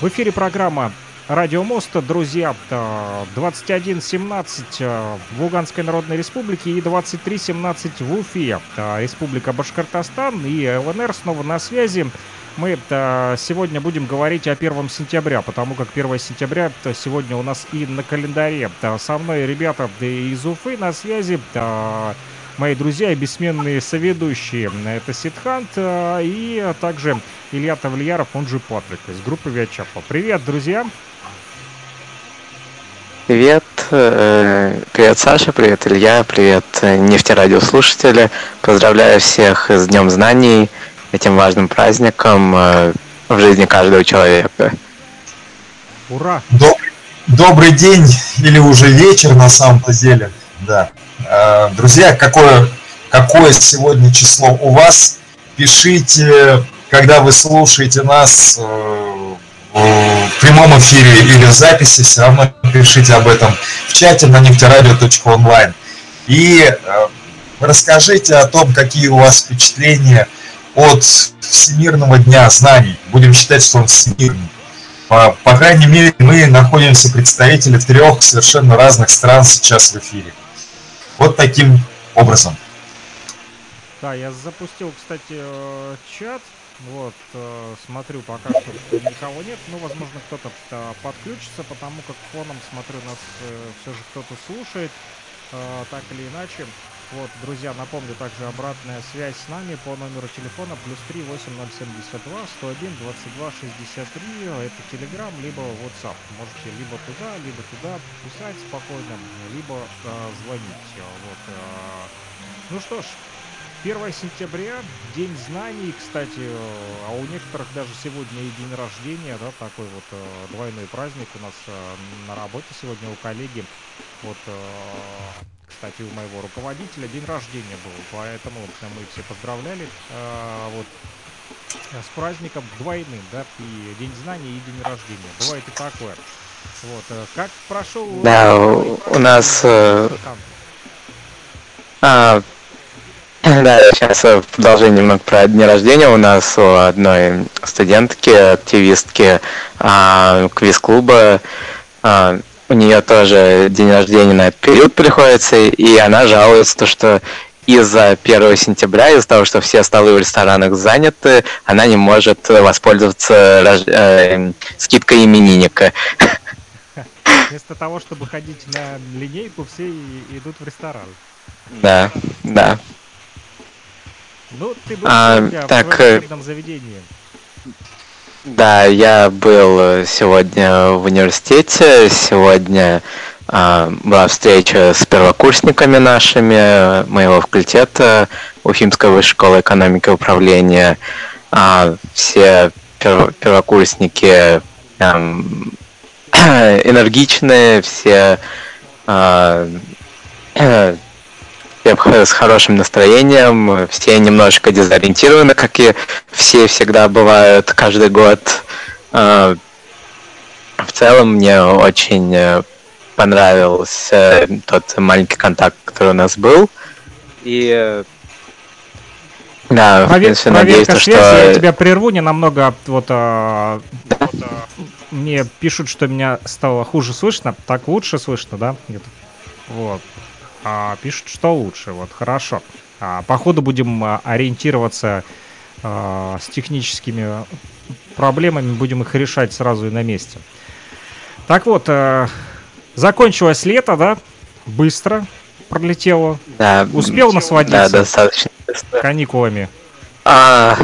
В эфире программа Радио Моста, друзья, 21.17 э, в Луганской Народной Республике и 23.17 в Уфе, э, Республика Башкортостан и ЛНР снова на связи. Мы э, сегодня будем говорить о 1 сентября, потому как 1 сентября сегодня у нас и на календаре. Со мной ребята из Уфы на связи мои друзья и бессменные соведущие. Это Сидхант и также Илья Тавлияров, он же Патрик из группы Виачапа. Привет, друзья! Привет, э, привет Саша, привет Илья, привет э, нефтерадиослушатели. Поздравляю всех с Днем Знаний, этим важным праздником э, в жизни каждого человека. Ура! Добрый, добрый день или уже вечер на самом-то деле. Да. Друзья, какое, какое сегодня число у вас? Пишите, когда вы слушаете нас в прямом эфире или в записи, все равно пишите об этом в чате на нефтерадио.онлайн. И э, расскажите о том, какие у вас впечатления от Всемирного дня знаний. Будем считать, что он всемирный. По, по крайней мере, мы находимся представители трех совершенно разных стран сейчас в эфире. Вот таким образом. Да, я запустил, кстати, э, чат. Вот, э, смотрю пока что, никого нет. Ну, возможно, кто-то э, подключится, потому как фоном, смотрю, нас все же кто-то слушает, так или иначе. Вот, друзья, напомню, также обратная связь с нами по номеру телефона плюс 3 8072 101 22 63. Это Telegram, либо WhatsApp. Можете либо туда, либо туда писать спокойно, либо э, звонить. Вот, э, ну что ж, 1 сентября, День знаний, кстати, а у некоторых даже сегодня и день рождения, да, такой вот э, двойной праздник у нас э, на работе сегодня у коллеги. Вот, э, кстати, у моего руководителя день рождения был, поэтому мы все поздравляли. Вот, с праздником двойным, да, и День знаний, и День рождения. Бывает и такое. Вот, как прошел... Да, у нас... А, да, сейчас в продолжение немного про дни рождения. У нас у одной студентки, активистки а, квиз-клуба, а, у нее тоже день рождения на этот период приходится, и она жалуется, то, что из-за 1 сентября, из-за того, что все столы в ресторанах заняты, она не может воспользоваться рож... э, скидкой именинника. Вместо того, чтобы ходить на линейку, все идут в ресторан. Да, да. Ну, ты был а, так, в э, заведении. Да, я был э, сегодня в университете. Сегодня а, была встреча с первокурсниками нашими моего факультета Уфимской высшей школы экономики и управления. А, все первокурсники эм, энергичные, все а, с хорошим настроением, все немножко дезориентированы, как и все всегда бывают каждый год. А, в целом мне очень э, понравился тот маленький контакт, который у нас был. И э, да, Провер, в надеюсь, связи, что... я тебя прерву, не намного вот, а, вот а, мне пишут, что меня стало хуже слышно, так лучше слышно, да? Вот а, пишут, что лучше. Вот хорошо. А, по ходу будем а, ориентироваться а, с техническими проблемами, будем их решать сразу и на месте. Так вот, а, закончилось лето, да? Быстро пролетело. Да. Успел насладиться? Да, достаточно. Каникулами. А,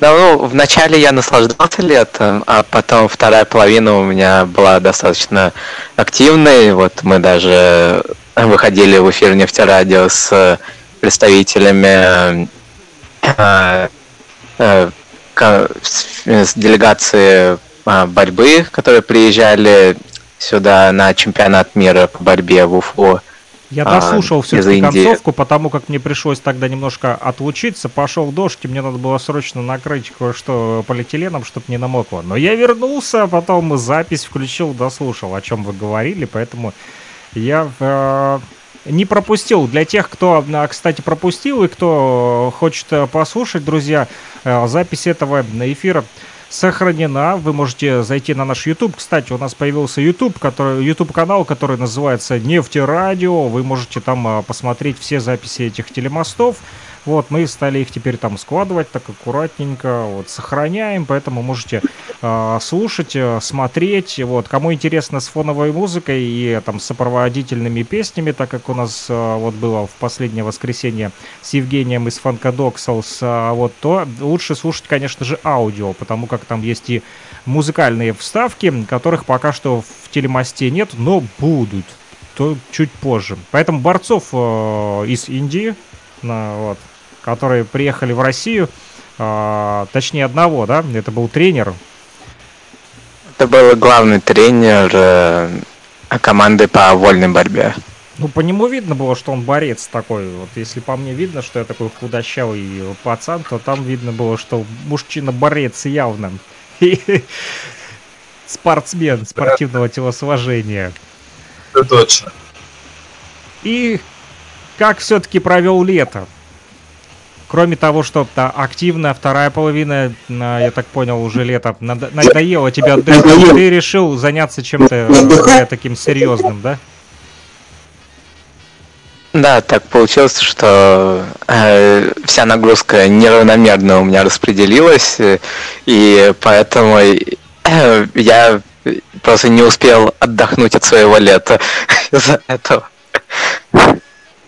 да, ну, вначале я наслаждался летом, а потом вторая половина у меня была достаточно активной. Вот мы даже выходили в эфир нефтерадио с представителями э, э, с делегации э, борьбы, которые приезжали сюда на чемпионат мира по борьбе в Уфу. Я дослушал а, все-таки концовку, потому как мне пришлось тогда немножко отлучиться. Пошел дождь, и мне надо было срочно накрыть кое-что полиэтиленом, чтобы не намокло. Но я вернулся, потом запись включил, дослушал, о чем вы говорили, поэтому я э, не пропустил. Для тех, кто, а, кстати, пропустил и кто хочет послушать, друзья, запись этого эфира сохранена. Вы можете зайти на наш YouTube. Кстати, у нас появился YouTube, который, YouTube канал, который называется Нефтерадио. Вы можете там посмотреть все записи этих телемостов. Вот, мы стали их теперь там складывать так аккуратненько, вот, сохраняем, поэтому можете э, слушать, смотреть, вот, кому интересно с фоновой музыкой и там сопроводительными песнями, так как у нас э, вот было в последнее воскресенье с Евгением из Funkadexals, э, вот, то лучше слушать, конечно же, аудио, потому как там есть и музыкальные вставки, которых пока что в телемосте нет, но будут то чуть позже. Поэтому борцов э, из Индии, на, вот, которые приехали в Россию, э, точнее одного, да, это был тренер. Это был главный тренер э, команды по вольной борьбе. Ну, по нему видно было, что он борец такой. Вот если по мне видно, что я такой худощавый пацан, то там видно было, что мужчина-борец явно. Спортсмен спортивного телосложения. Это точно. И как все-таки провел лето? Кроме того, что -то активная вторая половина, я так понял, уже лето надоело тебе отдыхать, ты решил заняться чем-то э, таким серьезным, да? Да, так получилось, что э, вся нагрузка неравномерно у меня распределилась, э, и поэтому э, я просто не успел отдохнуть от своего лета из-за этого.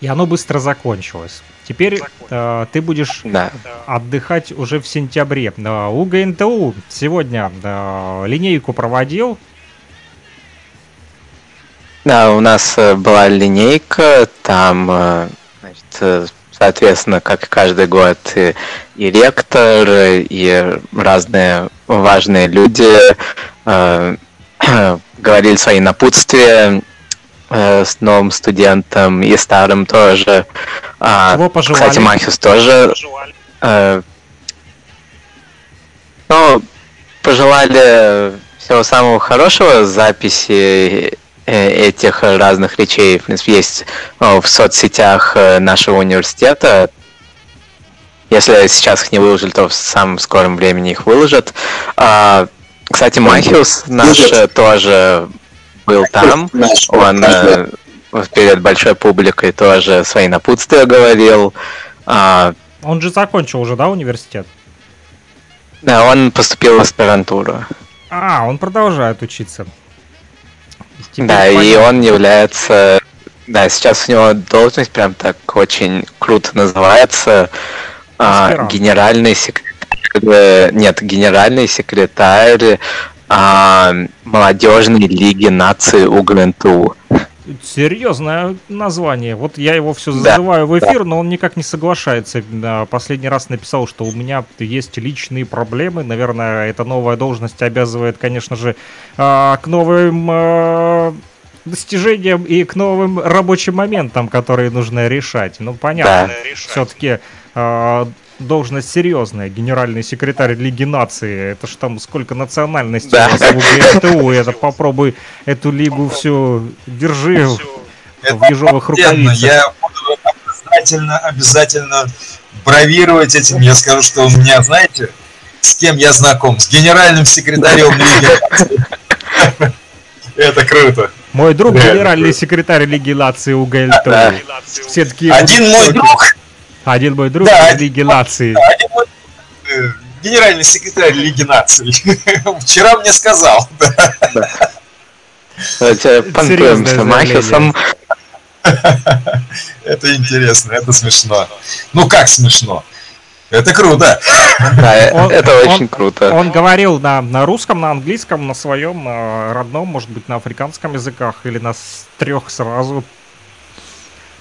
И оно быстро закончилось. Теперь э, ты будешь да. отдыхать уже в сентябре. Э, у ГНТУ сегодня э, линейку проводил. Да, у нас э, была линейка, там, э, значит, соответственно, как каждый год, и, и ректор, и разные важные люди э, говорили свои напутствия Э, с новым студентом и старым тоже. А, Чего пожелали? Кстати, Махис тоже. Э, ну, пожелали всего самого хорошего записи э, этих разных речей. В принципе, есть ну, в соцсетях э, нашего университета. Если сейчас их не выложили, то в самом скором времени их выложат. А, кстати, Махиус наш тоже был там, он э, перед большой публикой тоже свои напутствия говорил. А, он же закончил уже, да, университет? Да, он поступил в аспирантуру. А, он продолжает учиться. Теперь да, понятно. и он является... Да, сейчас у него должность прям так очень круто называется. А, генеральный секретарь... Э, нет, генеральный секретарь а, молодежной лиги нации УГНТУ. Серьезное название. Вот я его все зазываю да, в эфир, да. но он никак не соглашается. Последний раз написал, что у меня есть личные проблемы. Наверное, эта новая должность обязывает, конечно же, а, к новым а, достижениям и к новым рабочим моментам, которые нужно решать. Ну, понятно. Да. Все-таки должность серьезная, генеральный секретарь Лиги Нации. Это ж там сколько национальностей да. у вас в ГСТУ. Это попробуй эту лигу всю держи это в ежовых рукавицах. Я буду обязательно, обязательно бравировать этим. Я скажу, что у меня, знаете, с кем я знаком? С генеральным секретарем Лиги Это круто. Мой друг, генеральный секретарь Лиги Нации УГЛТУ. Все такие Один мой друг один мой друг да, Лиги Наций. Да, один мой э, генеральный секретарь Лиги Наций. Вчера мне сказал. Да. Понтуемся Махисом. Это интересно, это смешно. Ну как смешно? Это круто. Да, он, это очень он, круто. Он говорил на, на русском, на английском, на своем на родном, может быть, на африканском языках или на трех сразу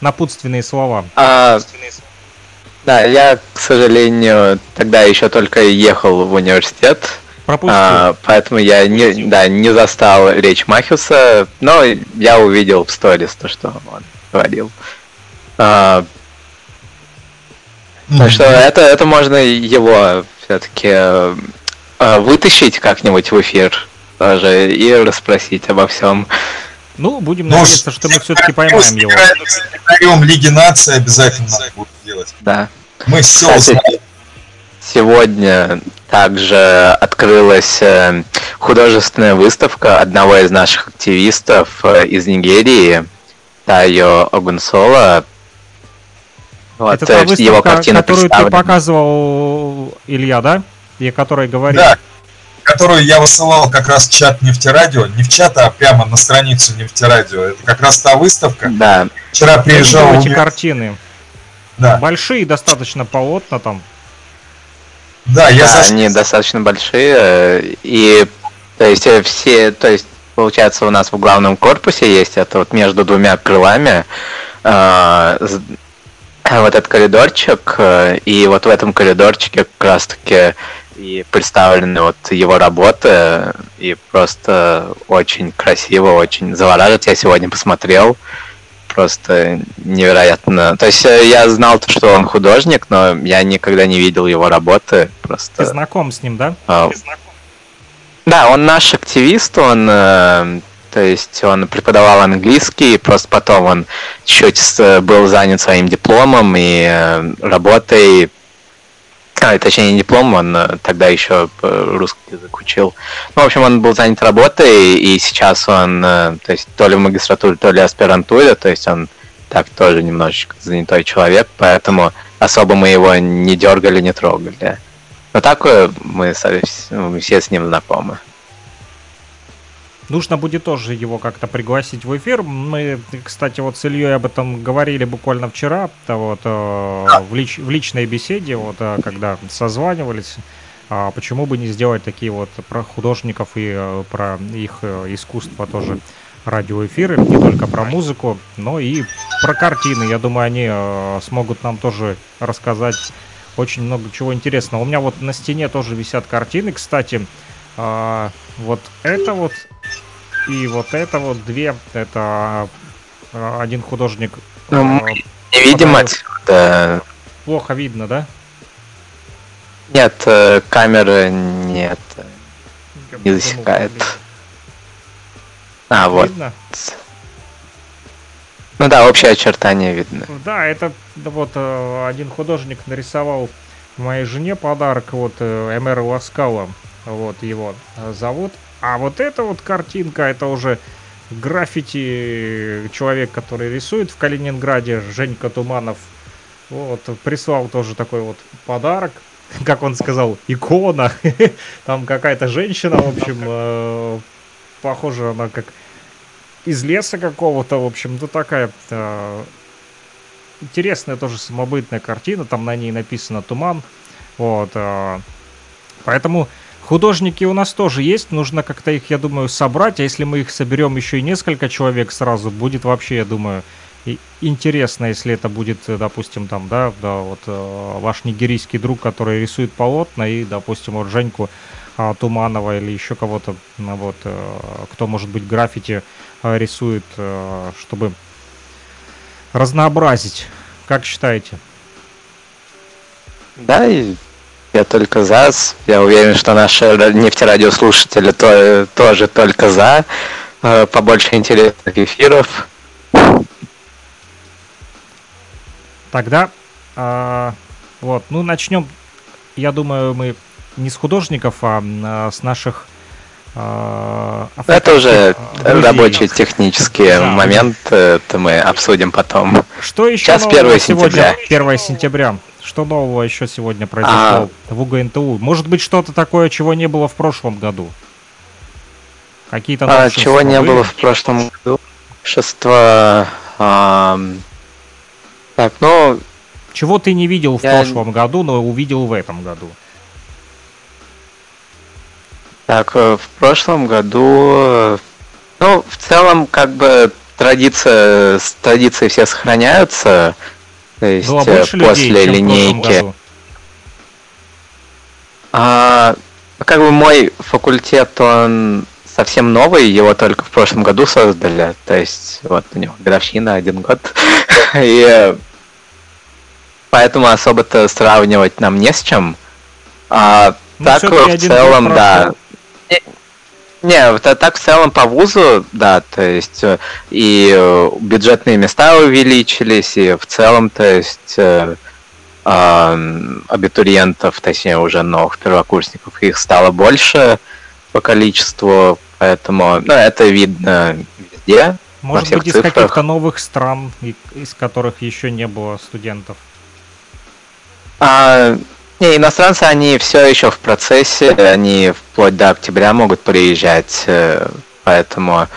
напутственные слова. А, да, я, к сожалению, тогда еще только ехал в университет. А, поэтому я не, да, не застал речь Махиуса, но я увидел в сторис то, что он говорил. А, mm-hmm. Так что это, это можно его все-таки а, вытащить как-нибудь в эфир тоже и расспросить обо всем. Ну, будем Ну, надеяться, что мы все-таки поймаем его. Секретарем Лиги Нации обязательно надо будет делать. Да. Мы все Кстати, узнаем. Сегодня также открылась э, художественная выставка одного из наших активистов э, из Нигерии, Тайо Огунсола. Вот, Это то та его выставка, картина которую ты показывал, Илья, да? И о которой говорил. Да, которую я высылал как раз в чат нефтерадио. Не в чат, а прямо на страницу нефтерадио. Это как раз та выставка. Да, Вчера приезжал... эти картины. Да, Большие достаточно полотна там. да, я да, заш- они достаточно большие. э, И то есть э, все, то есть получается у нас в главном корпусе есть это вот между двумя крылами э, вот этот коридорчик, э, и вот в этом коридорчике как раз таки и представлены вот его работы, и просто очень красиво, очень завораживает. Я сегодня посмотрел, просто невероятно. То есть э, я знал, то, что он художник, но я никогда не видел его работы, Ты просто... знаком с ним, да? А, Да, он наш активист, он, э, то есть он преподавал английский, просто потом он чуть с- был занят своим дипломом и э, работой, а, точнее не диплом, он э, тогда еще э, русский язык учил. Ну, в общем, он был занят работой, и сейчас он, э, то есть то ли в магистратуре, то ли аспирантуре, то есть он так тоже немножечко занятой человек, поэтому особо мы его не дергали, не трогали. Но так мы мы все с ним знакомы. Нужно будет тоже его как-то пригласить в эфир. Мы, кстати, вот с Ильей об этом говорили буквально вчера, то вот, э, в, лич- в личной беседе, вот, э, когда созванивались. А почему бы не сделать такие вот про художников и э, про их искусство тоже радиоэфиры, не только про музыку, но и про картины. Я думаю, они смогут нам тоже рассказать очень много чего интересного. У меня вот на стене тоже висят картины, кстати. А, вот это вот и вот это вот две. Это а, один художник. Ну, а, мы Не видим отсюда. плохо видно, да? Нет, э, камеры нет. Не Думал, засекает. А, вот. Видно? Ну да, общее очертание видно. Да, это да, вот э, один художник нарисовал моей жене подарок, вот э, Эмера Ласкала, вот его э, зовут. А вот эта вот картинка, это уже граффити человек, который рисует в Калининграде, Женька Туманов, вот, прислал тоже такой вот подарок, как он сказал, икона. Там какая-то женщина, в общем, э, похожа она как из леса какого-то, в общем, ну такая э, интересная тоже самобытная картина, там на ней написано «Туман», вот, э, поэтому художники у нас тоже есть, нужно как-то их, я думаю, собрать, а если мы их соберем еще и несколько человек сразу, будет вообще, я думаю, интересно, если это будет, э, допустим, там, да, да, вот э, ваш нигерийский друг, который рисует полотна, и, допустим, вот Женьку а, Туманова или еще кого-то, ну, вот, э, кто, может быть, граффити рисует, чтобы разнообразить. Как считаете? Да, и я только за. Я уверен, что наши ра- нефтерадиослушатели то, тоже только за. Э, Побольше интересных эфиров. Тогда, а, вот, ну, начнем, я думаю, мы не с художников, а а с наших а, Это уже а, друзей. рабочие технические Да. моменты, это мы обсудим потом. Что еще Сейчас нового 1 сегодня? сентября. 1 сентября. Что нового еще сегодня произошло в УГНТУ? Может быть, что-то такое, чего не было в прошлом году? Какие-то А, чего не было в прошлом году? Шество. ам, Так, ну, Чего ты не видел в Я- прошлом году, но увидел в этом году? Так, э, в прошлом году, э, ну, в целом, как бы традиция, с традиции все сохраняются. То есть Было э, больше людей, после чем в прошлом линейки. году? А, ну, как бы мой факультет, он совсем новый, его только в прошлом году создали. То есть, вот у него годовщина, один год. И э, поэтому особо-то сравнивать нам не с чем. А Ну, так в целом, да. Не, вот а так в целом по вузу, да, то есть э, и э, бюджетные места увеличились, и в целом, то есть э, абитуриентов, точнее уже новых первокурсников, их стало больше по количеству, поэтому ну, это видно везде. Может быть, из каких-то новых стран, из которых еще не было студентов? А, не, иностранцы, они все еще в процессе, они вплоть до октября могут приезжать, э, поэтому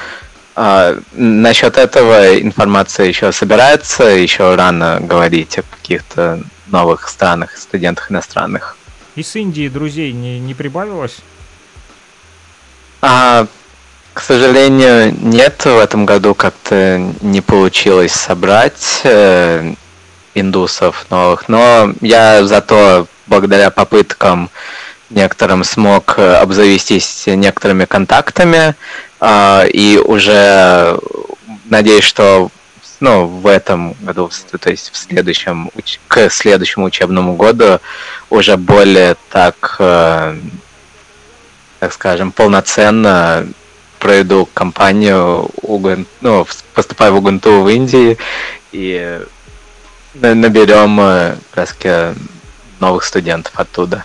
а, насчет этого информация еще собирается, еще рано говорить о каких-то новых странах, студентах иностранных. Из Индии друзей не, не прибавилось? А, к сожалению, нет. В этом году как-то не получилось собрать э, индусов новых. Но я зато благодаря попыткам некоторым смог обзавестись некоторыми контактами э, и уже надеюсь, что ну, в этом году, то есть в следующем, к следующему учебному году уже более так, э, так скажем, полноценно проведу кампанию, УГН, ну, поступаю в УГНТУ в Индии и наберем э, как новых студентов оттуда.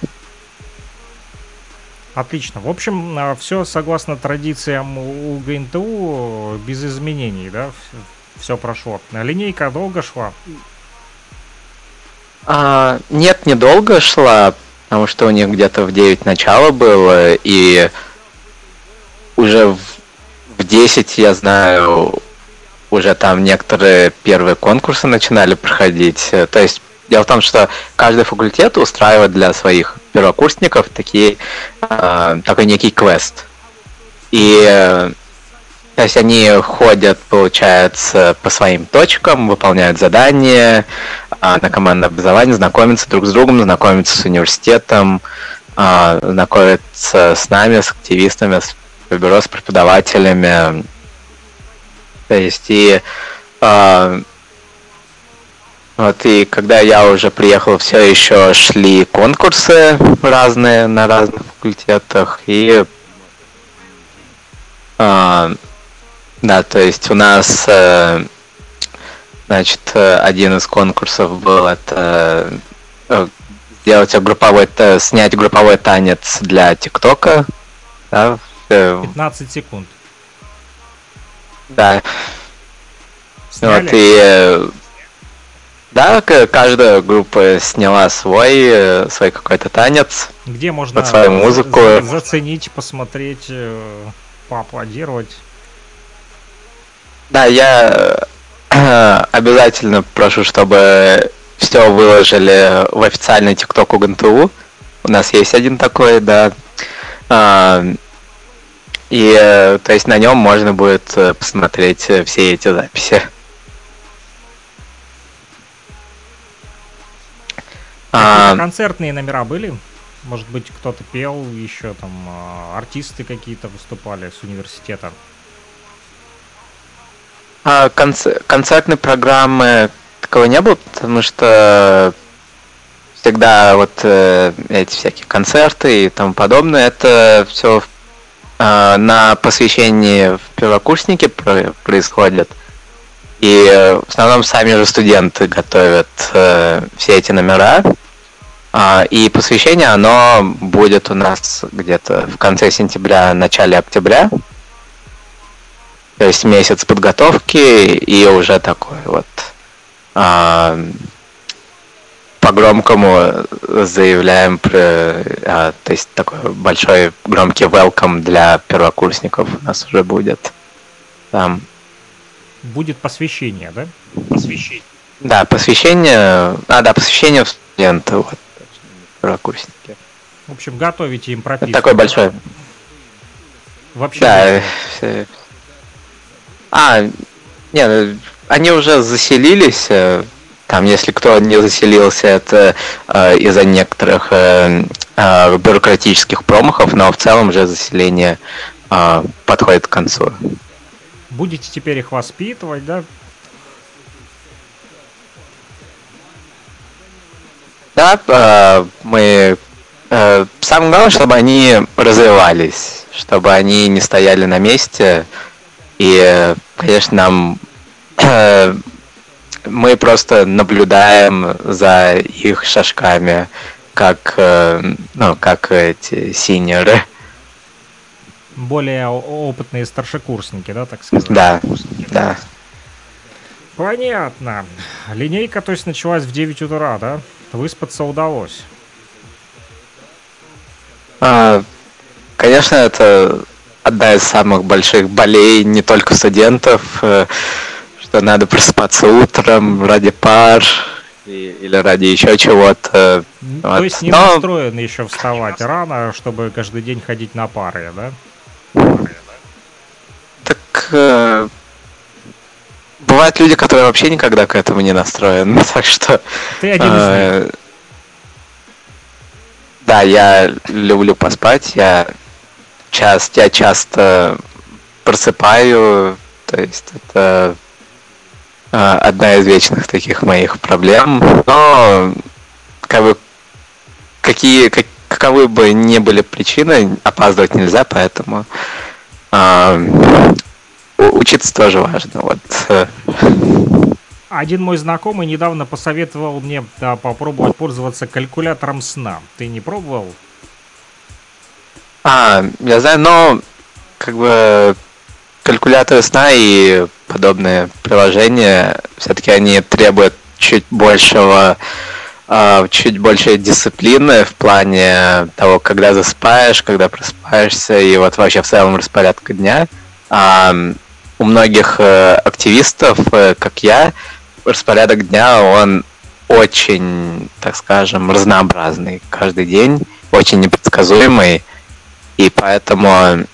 Отлично. В общем, э, все согласно традициям УГНТУ без изменений, да? все прошло. Линейка долго шла? А, нет, недолго шла, потому что у них где-то в 9 начало было, и уже в, в 10, я знаю, уже там некоторые первые конкурсы начинали проходить. То есть дело в том, что каждый факультет устраивает для своих первокурсников такие, э, такой некий квест. И то есть они ходят, получается, по своим точкам, выполняют задания а, на командное образование, знакомятся друг с другом, знакомятся с университетом, а, знакомятся с нами, с активистами, с бюро, с преподавателями. То есть и а, вот и когда я уже приехал, все еще шли конкурсы разные на разных факультетах и да, то есть у нас, э, значит, э, один из конкурсов был это э, сделать групповой, снять групповой танец для ТикТока. Да, 15 секунд. Да. Сняли? Вот и да, каждая группа сняла свой, свой какой-то танец. Где можно под свою музыку. заценить, посмотреть, поаплодировать? Да, я э, обязательно прошу, чтобы все выложили в официальный ТикТок УГНТУ. У нас есть один такой, да. А, и э, то есть на нем можно будет э, посмотреть все эти записи. А, концертные номера были? Может быть, кто-то пел, еще там а, артисты какие-то выступали с университета? А конц- концертной программы такого не было, потому что всегда вот э, эти всякие концерты и тому подобное, это все э, на посвящении в первокурснике про- происходит. И э, в основном сами же студенты готовят э, все эти номера. А, и посвящение, оно будет у нас где-то в конце сентября, начале октября. То есть месяц подготовки и уже такой вот а, по-громкому заявляем про, а, то есть такой большой громкий welcome для первокурсников у нас уже будет там. Будет посвящение, да? Посвящение. Да, посвящение, а, да, посвящение студента, вот, первокурсники. В общем, готовите им прописку. Это такой большой. Вообще. Да, все, а, нет, ну, они уже заселились. Э, там, если кто не заселился, это э, из-за некоторых э, э, бюрократических промахов, но в целом уже заселение э, подходит к концу. Будете теперь их воспитывать, да? Да, э, мы э, самое главное, чтобы они развивались, чтобы они не стояли на месте. И, конечно, нам мы просто наблюдаем за их шажками, как, ну, как эти синеры. Более опытные старшекурсники, да, так сказать? Да, да. Понятно. Линейка, то есть, началась в 9 утра, да? Выспаться удалось. А, конечно, это одна из самых больших болей не только студентов, э, что надо просыпаться утром ради пар или ради еще чего-то. То вот. есть не Но... настроен еще вставать рано, чтобы каждый день ходить на пары, да? Так э, бывают люди, которые вообще никогда к этому не настроены, так что... Ты один из э, них. Да, я люблю поспать, я, часто, я часто просыпаю, то есть это э, одна из вечных таких моих проблем, но как бы какие, как, каковы бы ни были причины, опаздывать нельзя, поэтому э, учиться тоже важно. Вот. Один мой знакомый недавно посоветовал мне да, попробовать пользоваться калькулятором сна. Ты не пробовал? А, я знаю, но как бы калькуляторы сна и подобные приложения, все-таки они требуют чуть большего, э, чуть большей дисциплины в плане того, когда засыпаешь, когда просыпаешься, и вот вообще в целом распорядка дня. А у многих э, активистов, э, как я, распорядок дня, он очень, так скажем, разнообразный каждый день, очень непредсказуемый, и поэтому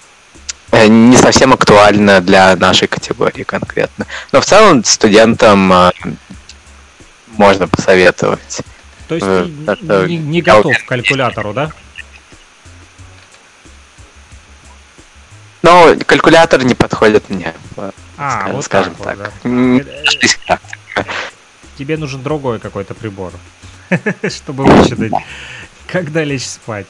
не совсем актуально для нашей категории конкретно. Но в целом студентам э, можно посоветовать. То есть э, ты не, не готов к калькулятору, да? Но калькулятор не подходит мне. А, скажем, вот скажем так. так. Вот, да. Тебе нужен другой какой-то прибор, чтобы вычитать, когда лечь спать.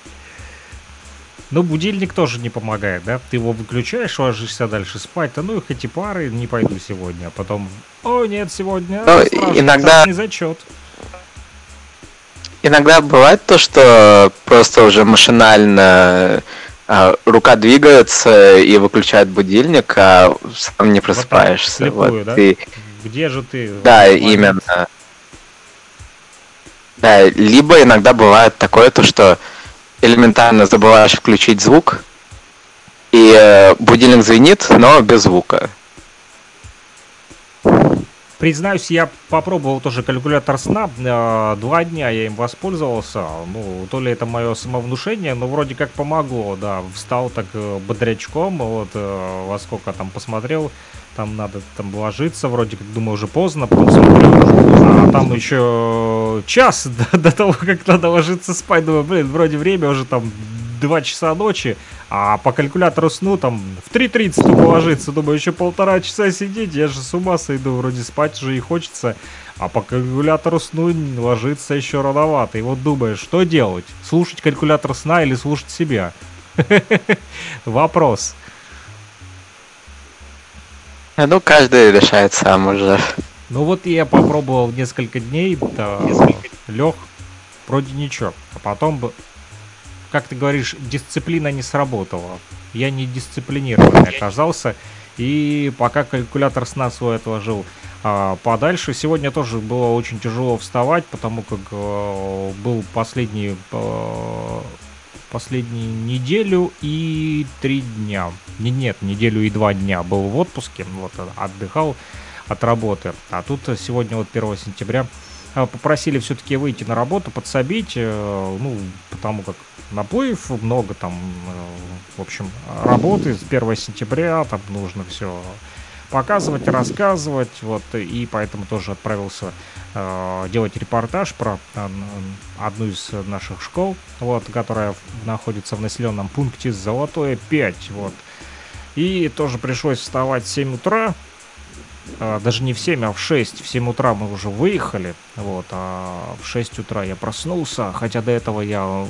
Но будильник тоже не помогает, да? Ты его выключаешь, ложишься дальше спать, а ну их эти пары, не пойду сегодня. А потом, о нет, сегодня ну, иногда... не зачет. Иногда бывает то, что просто уже машинально а, рука двигается и выключает будильник, а сам не просыпаешься. Вот, слепую, вот да? и где же ты? Да, именно. Да, либо иногда бывает такое, то что элементарно забываешь включить звук, и э, будильник звенит, но без звука. Признаюсь, я попробовал тоже калькулятор сна. Э, два дня я им воспользовался. Ну, то ли это мое самовнушение, но вроде как помогло, да. Встал так э, бодрячком, вот э, во сколько там посмотрел там надо там ложиться, вроде как думаю уже поздно, потом смотрю, а там еще час до, до того, как надо ложиться спать, думаю, блин, вроде время уже там 2 часа ночи, а по калькулятору сну там в 3.30 тупо ложиться, думаю, еще полтора часа сидеть, я же с ума сойду, вроде спать уже и хочется, а по калькулятору сну ложиться еще рановато, и вот думаешь, что делать, слушать калькулятор сна или слушать себя? Вопрос. Ну, каждый решает сам уже. Ну вот я попробовал несколько дней, да, лег, вроде ничего. А потом, как ты говоришь, дисциплина не сработала. Я не дисциплинированный оказался. И пока калькулятор сна свой отложил а, подальше. Сегодня тоже было очень тяжело вставать, потому как а, был последний а, последнюю неделю и три дня. Не, нет, неделю и два дня был в отпуске, вот отдыхал от работы. А тут сегодня вот 1 сентября а, попросили все-таки выйти на работу, подсобить, э, ну, потому как наплыв, много там, э, в общем, работы с 1 сентября, там нужно все показывать, рассказывать, вот, и поэтому тоже отправился э, делать репортаж про э, одну из наших школ, вот, которая находится в населенном пункте Золотое 5, вот. И тоже пришлось вставать в 7 утра, э, даже не в 7, а в 6. В 7 утра мы уже выехали, вот, а в 6 утра я проснулся, хотя до этого я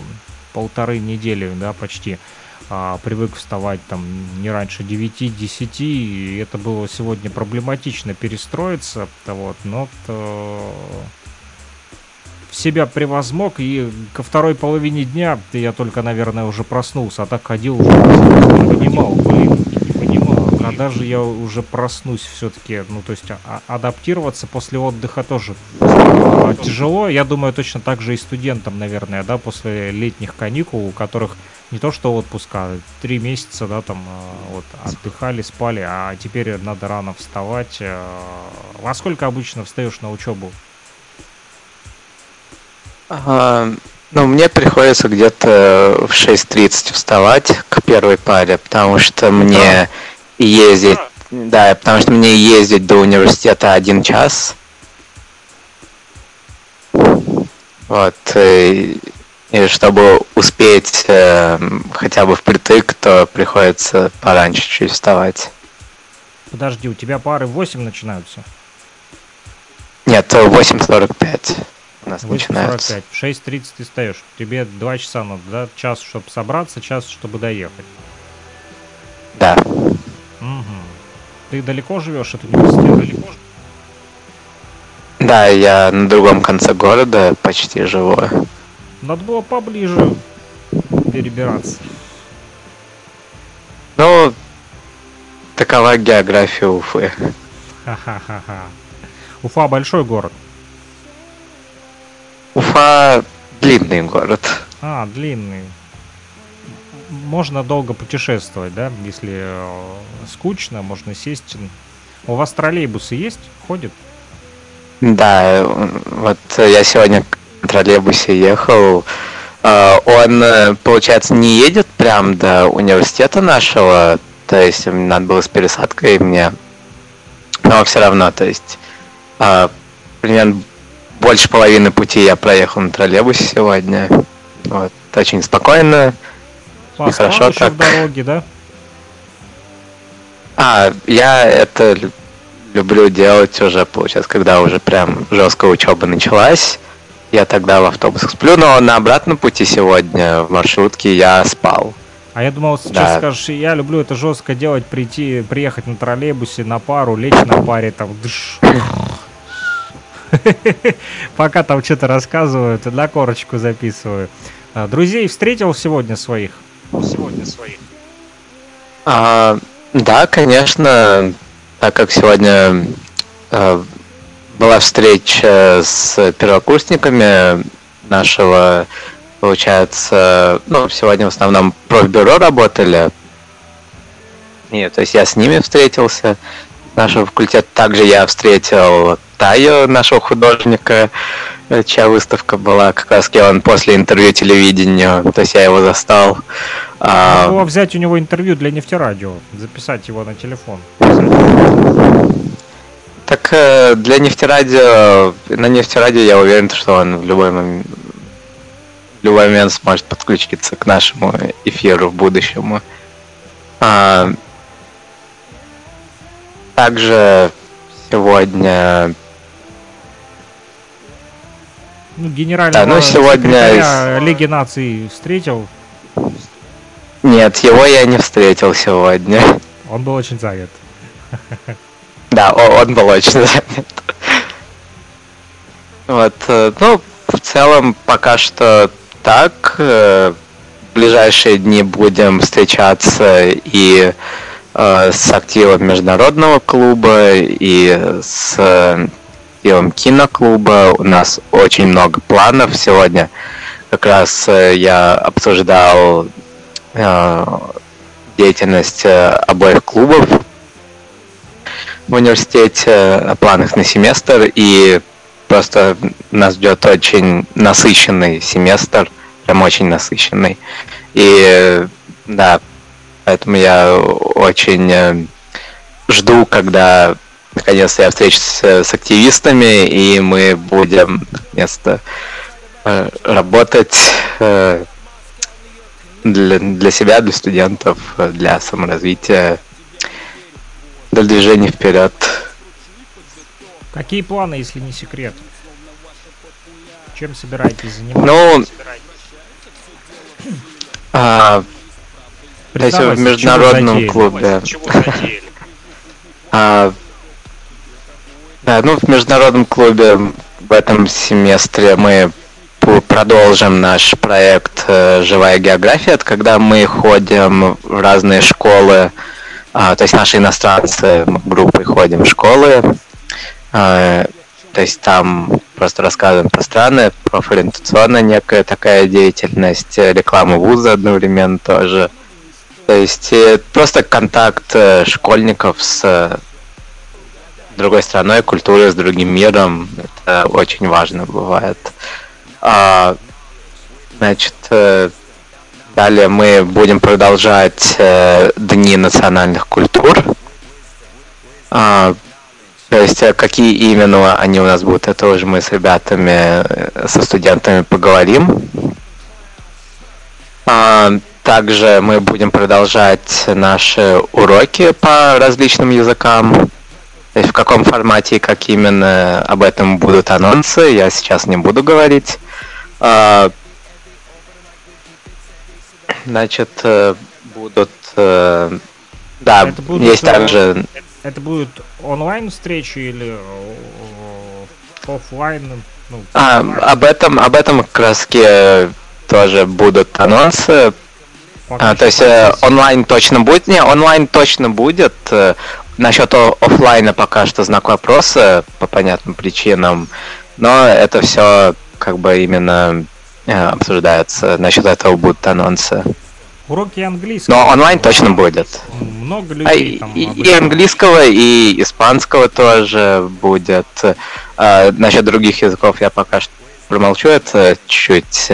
полторы недели, да, почти а, привык вставать там не раньше 9-10, и это было сегодня проблематично перестроиться, вот, но то себя превозмог, и ко второй половине дня я только, наверное, уже проснулся, а так ходил, не понимал, блин, не понимал, когда же я уже проснусь все-таки, ну, то есть а адаптироваться после отдыха тоже а, тяжело, я думаю, точно так же и студентам, наверное, да, после летних каникул, у которых не то что отпуска, а три месяца, да, там а, вот отдыхали, спали, а теперь надо рано вставать. А, во сколько обычно встаешь на учебу? А, ну, мне приходится где-то в 6.30 вставать к первой паре, потому что мне ездить, да, потому что мне ездить до университета один час. Вот, и, и чтобы успеть э, хотя бы впритык, то приходится пораньше чуть вставать. Подожди, у тебя пары в 8 начинаются? Нет, 8.45 у нас начинается. 45. В 6.30 ты встаешь. Тебе 2 часа надо, да? Час, чтобы собраться, час, чтобы доехать. Да. Угу. Ты далеко живешь от университета? Далеко? Да, я на другом конце города почти живу. Надо было поближе перебираться. Ну, такова география Уфы. Ха-ха-ха-ха. Уфа большой город. Уфа длинный город. А, длинный. Можно долго путешествовать, да? Если э, скучно, можно сесть. У вас троллейбусы есть? Ходят? Да, вот я сегодня в троллейбусе ехал. Э, он, э, получается, не едет прям до университета нашего, то есть надо было с пересадкой мне. Но все равно, то есть э, примерно больше половины пути я проехал на троллейбусе сегодня. Вот, очень спокойно. И хорошо так. в дороге, да? А, я это люблю делать уже, получается, когда уже прям жесткая учеба началась. Я тогда в автобусах сплю, но на обратном пути сегодня в маршрутке я спал. А я думал, сейчас да. скажешь, я люблю это жестко делать, прийти, приехать на троллейбусе на пару, лечь на паре, там, дыш, Пока там что-то рассказывают, на корочку записываю. А, друзей встретил сегодня своих? Сегодня своих. А, да, конечно, так как сегодня а, была встреча с первокурсниками нашего, получается, ну, сегодня в основном профбюро работали. Нет, то есть я с ними встретился. Нашего факультета также я встретил Таю, нашего художника, э, чья выставка была, как раз он после интервью телевидению, то есть я его застал. Надо было взять у него интервью для нефтерадио, записать его на телефон. Так э, для нефтерадио, на нефтерадио я уверен, что он в любой момент, в любой момент сможет подключиться к нашему эфиру в будущем. А, также сегодня ну, генерального да, ну, сегодня... Лиги наций встретил? Нет, его я не встретил сегодня. Он был очень занят. Да, он был очень занят. Вот, э, ну, в целом пока что так. Э, в ближайшие дни будем встречаться и э, с активом международного клуба, и с коллективом киноклуба. У нас очень много планов сегодня. Как раз э, я обсуждал э, деятельность э, обоих клубов в университете, о планах на семестр, и просто нас ждет очень насыщенный семестр, прям очень насыщенный. И да, поэтому я очень жду, когда наконец-то я встречусь с, с активистами, и мы будем наконец-то э, работать э, для, для себя, для студентов, для саморазвития, для движения вперед. Какие планы, если не секрет? Чем собираетесь заниматься? Ну, а, есть в международном клубе. А, да, ну в международном клубе в этом семестре мы продолжим наш проект э, «Живая география», когда мы ходим в разные школы, а, то есть наши иностранцы группы ходим в школы, а, то есть там просто рассказываем про страны, профориентационная некая такая деятельность, реклама вуза одновременно тоже. То есть э, просто контакт э, школьников с другой страной, культурой, с другим миром. Это очень важно бывает. А, значит, э, далее мы будем продолжать Дни национальных культур. А, то есть э, какие именно они у нас будут, это уже мы с ребятами, э, со студентами поговорим. А, также мы будем продолжать наши уроки по различным языкам. То есть в каком формате и как именно об этом будут анонсы, я сейчас не буду говорить. А, значит, э, будут... Да, будут, есть также это будет онлайн встречи или э, офлайн? Ну, а, об этом, об этом как раз тоже будут анонсы. а, то есть э, онлайн точно будет? Не, онлайн точно будет. Э, насчет офлайна пока что знак вопроса по понятным причинам. Но это все как бы именно обсуждается. Насчет этого будут анонсы. Уроки английского. Но онлайн точно будет. Много а людей а, там. И, и английского, и испанского тоже будет. А, насчет других языков я пока что промолчу, это чуть-чуть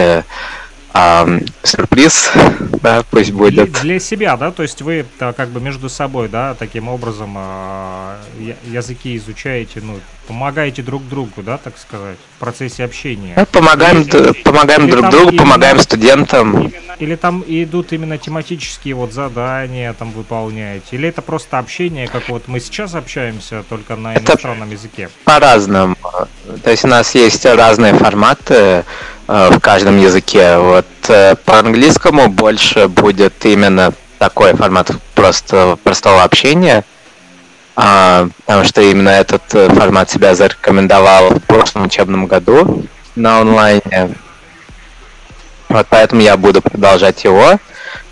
а, сюрприз, да, пусть будет. Для, для себя, да, то есть вы как бы между собой, да, таким образом а, языки изучаете, ну, помогаете друг другу, да, так сказать, в процессе общения. Мы помогаем, или, помогаем или друг другу, именно, помогаем студентам. Или там идут именно тематические вот задания, там выполняете, или это просто общение, как вот мы сейчас общаемся, только на это иностранном языке? По-разному. То есть у нас есть разные форматы Э, в каждом языке. Вот э, по английскому больше будет именно такой формат просто простого общения, а, потому что именно этот э, формат себя зарекомендовал в прошлом учебном году на онлайне. Вот поэтому я буду продолжать его.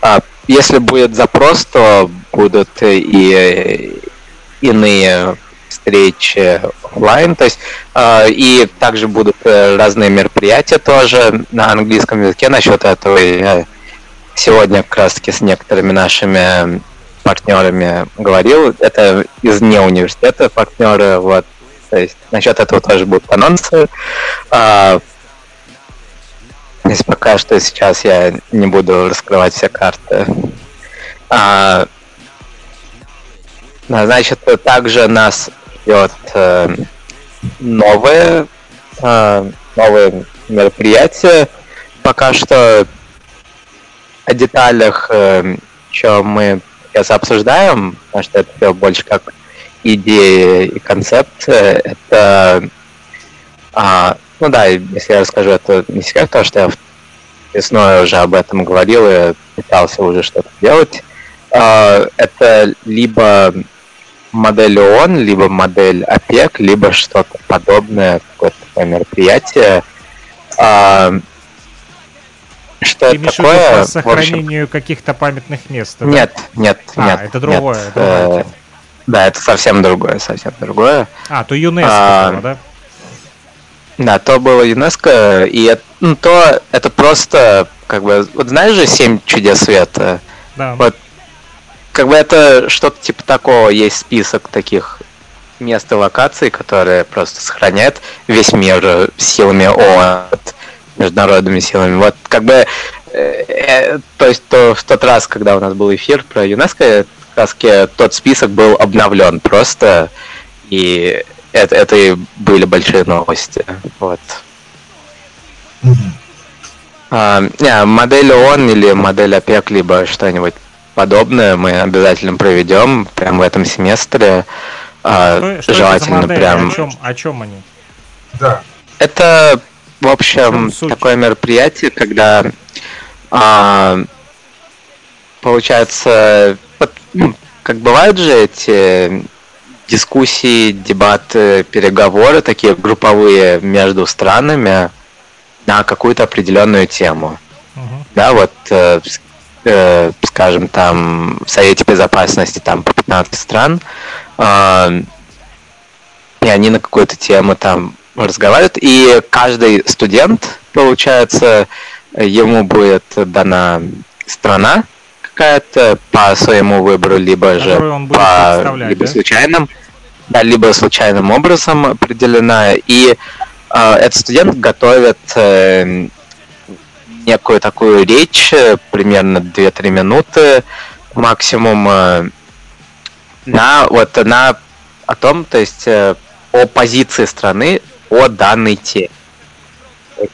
А, если будет запрос, то будут и иные встречи офлайн, то есть э, и также будут э, разные мероприятия тоже на английском языке насчет этого. Я сегодня как раз таки с некоторыми нашими партнерами говорил, это из не университета партнеры, вот, то есть насчет этого тоже будут анонсы. А, здесь пока что сейчас я не буду раскрывать все карты. А, значит, также нас ждет э, новые, э, новые мероприятия. Пока что о деталях, э, что мы сейчас обсуждаем, потому что это все больше как идея и концепция. Это, а, ну да, если я расскажу, это не секрет, потому что я весной уже об этом говорил и пытался уже что-то делать. А, это либо модель ООН, либо модель ОПЕК, либо что-то подобное, какое-то мероприятие. А, что Ты такое? По сохранению общем... каких-то памятных мест? Да? Нет, нет, а, нет. это другое. Нет, э, да, это совсем другое, совсем другое. А, то ЮНЕСКО, а, было, да? Да, то было ЮНЕСКО, и это, ну, то это просто, как бы, вот знаешь же «Семь чудес света»? Да. Вот как бы это что-то типа такого, есть список таких мест и локаций, которые просто сохраняют весь мир силами ООН, международными силами. Вот как бы, э, э, то есть то, в тот раз, когда у нас был эфир про ЮНЕСКО, как раз тот список был обновлен просто, и это, это и были большие новости. Вот. Mm-hmm. А, не, модель ООН или модель ОПЕК, либо что-нибудь подобное мы обязательно проведем прямо в этом семестре. А, что, желательно это прям. О чем, о чем они? Да. Это, в общем, в такое мероприятие, когда а, получается, ну, как бывают же эти дискуссии, дебаты, переговоры такие групповые между странами на какую-то определенную тему. Uh-huh. Да, вот, э, э, скажем, там в Совете Безопасности там по 15 стран, э, и они на какую-то тему там разговаривают, и каждый студент, получается, ему будет дана страна, какая-то по своему выбору, либо же по либо да? случайным, да, либо случайным образом определена. И э, этот студент готовит э, некую такую речь, примерно 2-3 минуты максимум, э, на вот на о том, то есть э, о позиции страны о данной теме.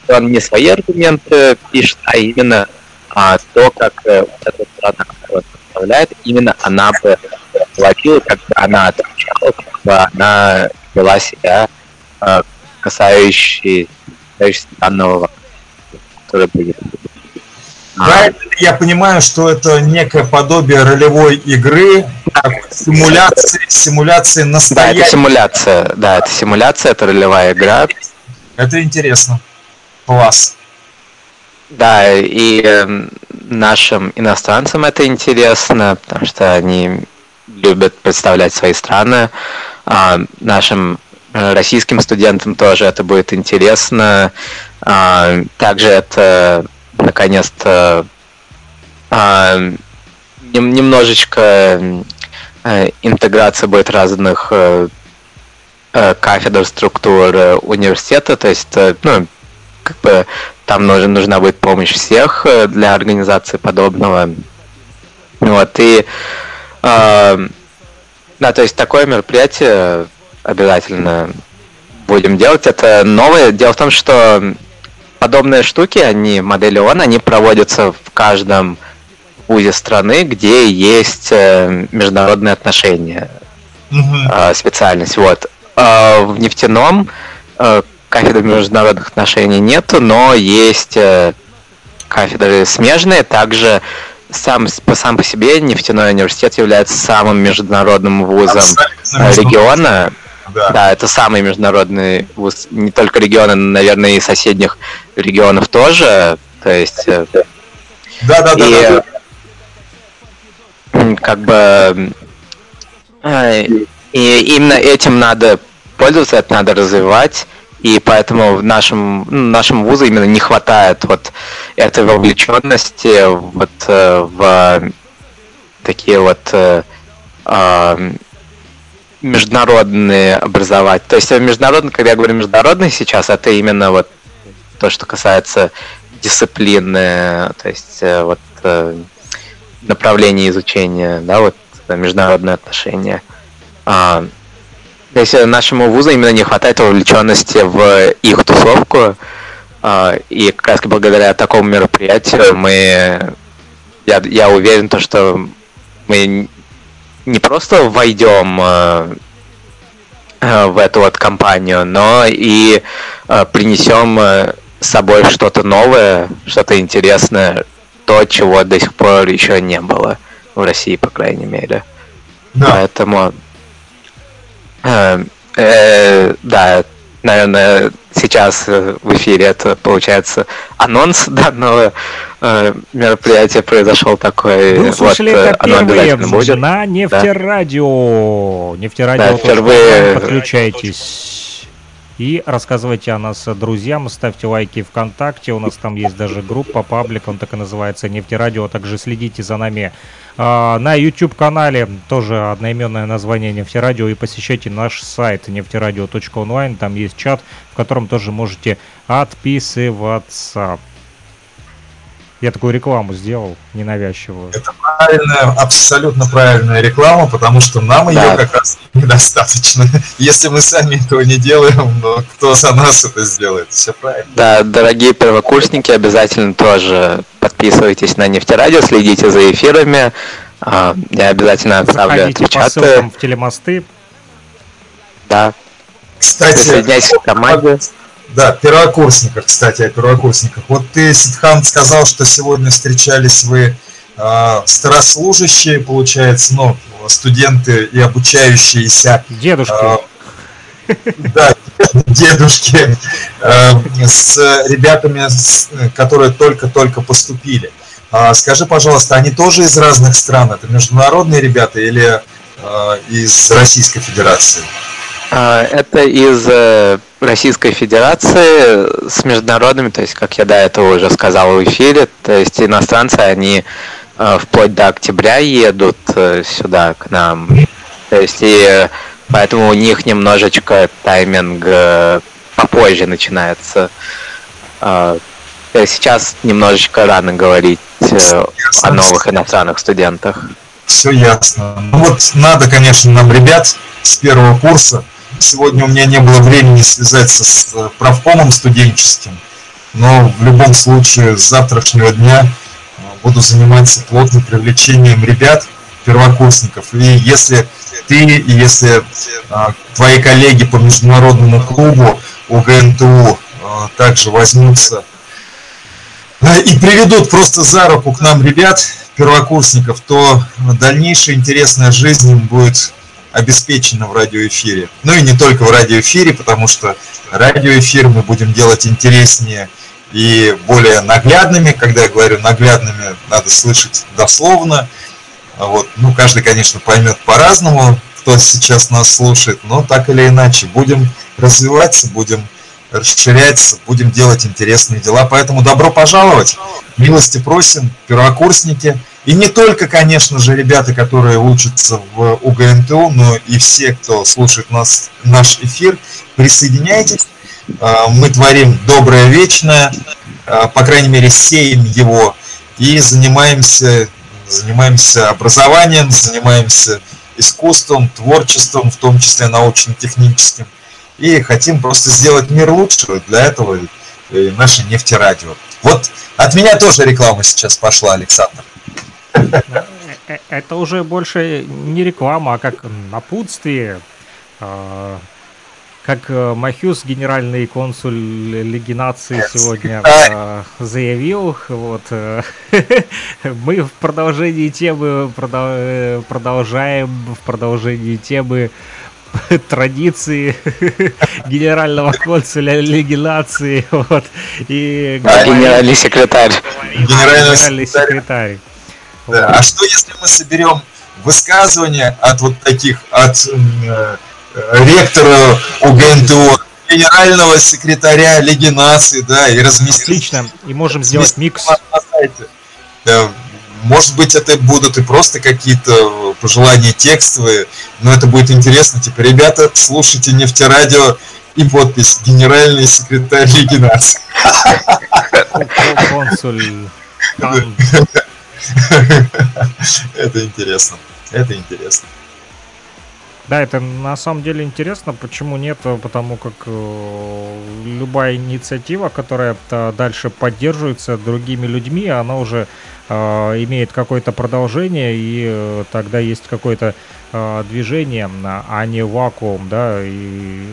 Он не свои аргументы пишет, а именно а, то, как э, вот эта страна представляет, именно она бы платила, как бы она отвечала, как бы она вела себя э, касающей, касающейся данного который будет. Правильно я понимаю, что это некое подобие ролевой игры, симуляции, симуляции настоящей. Да, это симуляция, да, это симуляция, это ролевая игра. Это интересно. Класс. Да, и э, нашим иностранцам это интересно, потому что они любят представлять свои страны. А нашим э, российским студентам тоже это будет интересно. А, также это наконец-то а, немножечко э, интеграция будет разных э, кафедр, структур университета, то есть, ну, как бы там нужна, нужна будет помощь всех э, для организации подобного. Вот, и э, да, то есть такое мероприятие обязательно будем делать. Это новое. Дело в том, что подобные штуки, они, модели ООН, они проводятся в каждом вузе страны, где есть э, международные отношения, mm-hmm. специальность. Вот. А в нефтяном кафедры международных отношений нет, но есть э, кафедры смежные. Также сам, по сам по себе нефтяной университет является самым международным вузом э, региона. Да. да, это самый международный вуз не только региона, но, наверное, и соседних регионов тоже. То есть... Э, да, да, да, и, да, да. Как бы... И именно этим надо пользоваться, это надо развивать и поэтому в нашем, ну, нашем вузу именно не хватает вот этой вовлеченности вот э, в такие вот э, э, международные образовать. То есть международный, когда я говорю международный сейчас, это именно вот то, что касается дисциплины, то есть вот направления изучения, да, вот международные отношения. А, то есть нашему вузу именно не хватает вовлеченности в их тусовку. А, и как раз благодаря такому мероприятию мы, я, я уверен, то, что мы не просто войдем а, а, в эту вот компанию, но и принесем с собой что-то новое, что-то интересное, то, чего до сих пор еще не было в России, по крайней мере. Да. Поэтому Э, э, да, наверное, сейчас в эфире это получается анонс данного э, мероприятия произошел такой. Вы услышали вот, это оно первые будет. на нефтерадио. Да. Нефтерадио. Да, впервые... Подключайтесь. И рассказывайте о нас друзьям, ставьте лайки ВКонтакте, у нас там есть даже группа, паблик, он так и называется, Нефтерадио, также следите за нами а, на YouTube-канале тоже одноименное название Нефтерадио и посещайте наш сайт нефтерадио.онлайн. Там есть чат, в котором тоже можете отписываться. Я такую рекламу сделал, ненавязчивую. Это правильная, абсолютно правильная реклама, потому что нам да. ее как раз недостаточно. Если мы сами этого не делаем, но кто за нас это сделает? Все правильно. Да, дорогие первокурсники, обязательно тоже подписывайтесь на Нефтерадио, следите за эфирами. А, я обязательно отправлю Заходите по ссылкам в телемосты. Да. Кстати, присоединяйтесь к команде. Да, первокурсников, кстати, о первокурсниках. Вот ты, Сидхан, сказал, что сегодня встречались вы э, старослужащие, получается, ну, студенты и обучающиеся. Дедушки. Э, да, дедушки э, с ребятами, которые только-только поступили. А скажи, пожалуйста, они тоже из разных стран? Это международные ребята или э, из Российской Федерации? А, это из э, Российской Федерации с международными, то есть, как я до этого уже сказал в эфире, то есть иностранцы, они э, вплоть до октября едут э, сюда к нам. То есть, и поэтому у них немножечко тайминг попозже начинается. А, сейчас немножечко рано говорить о новых иностранных студентах. Все ясно. Ну вот надо, конечно, нам ребят с первого курса Сегодня у меня не было времени связаться с э, правкомом студенческим, но в любом случае с завтрашнего дня э, буду заниматься плотным привлечением ребят, первокурсников. И если ты и если а, твои коллеги по международному клубу УГНТУ также возьмутся и приведут просто за руку к нам ребят, первокурсников, то дальнейшая интересная жизнь им будет обеспечено в радиоэфире. Ну и не только в радиоэфире, потому что радиоэфир мы будем делать интереснее и более наглядными. Когда я говорю наглядными, надо слышать дословно. Вот. Ну, каждый, конечно, поймет по-разному, кто сейчас нас слушает, но так или иначе будем развиваться, будем расширяться, будем делать интересные дела. Поэтому добро пожаловать, милости просим, первокурсники – и не только, конечно же, ребята, которые учатся в УГНТУ, но и все, кто слушает нас, наш эфир, присоединяйтесь. А, мы творим доброе вечное, а, по крайней мере, сеем его и занимаемся, занимаемся образованием, занимаемся искусством, творчеством, в том числе научно-техническим. И хотим просто сделать мир лучше. Для этого наше нефтерадио. Вот от меня тоже реклама сейчас пошла, Александр. Э, это уже больше не реклама, а как напутствие. А, как э, Махюс, генеральный консуль Лиги наций, сегодня а, заявил, вот, э, мы в продолжении темы продолжаем, в продолжении темы традиции генерального консуля Лиги наций, вот, и... Генеральный секретарь. Генеральный секретарь. Да. А что если мы соберем высказывания от вот таких, от э, ректора УГНТО, генерального секретаря Лиги наций, да, и разместить... Отлично, и можем сделать микс. На сайте. Да, может быть, это будут и просто какие-то пожелания текстовые, но это будет интересно. Типа, ребята, слушайте нефтерадио и подпись «Генеральный секретарь Лиги наций». Консуль. Это интересно. Это интересно. Да, это на самом деле интересно. Почему нет? Потому как э, любая инициатива, которая э, дальше поддерживается другими людьми, она уже э, имеет какое-то продолжение, и э, тогда есть какое-то э, движение, а не вакуум, да. И,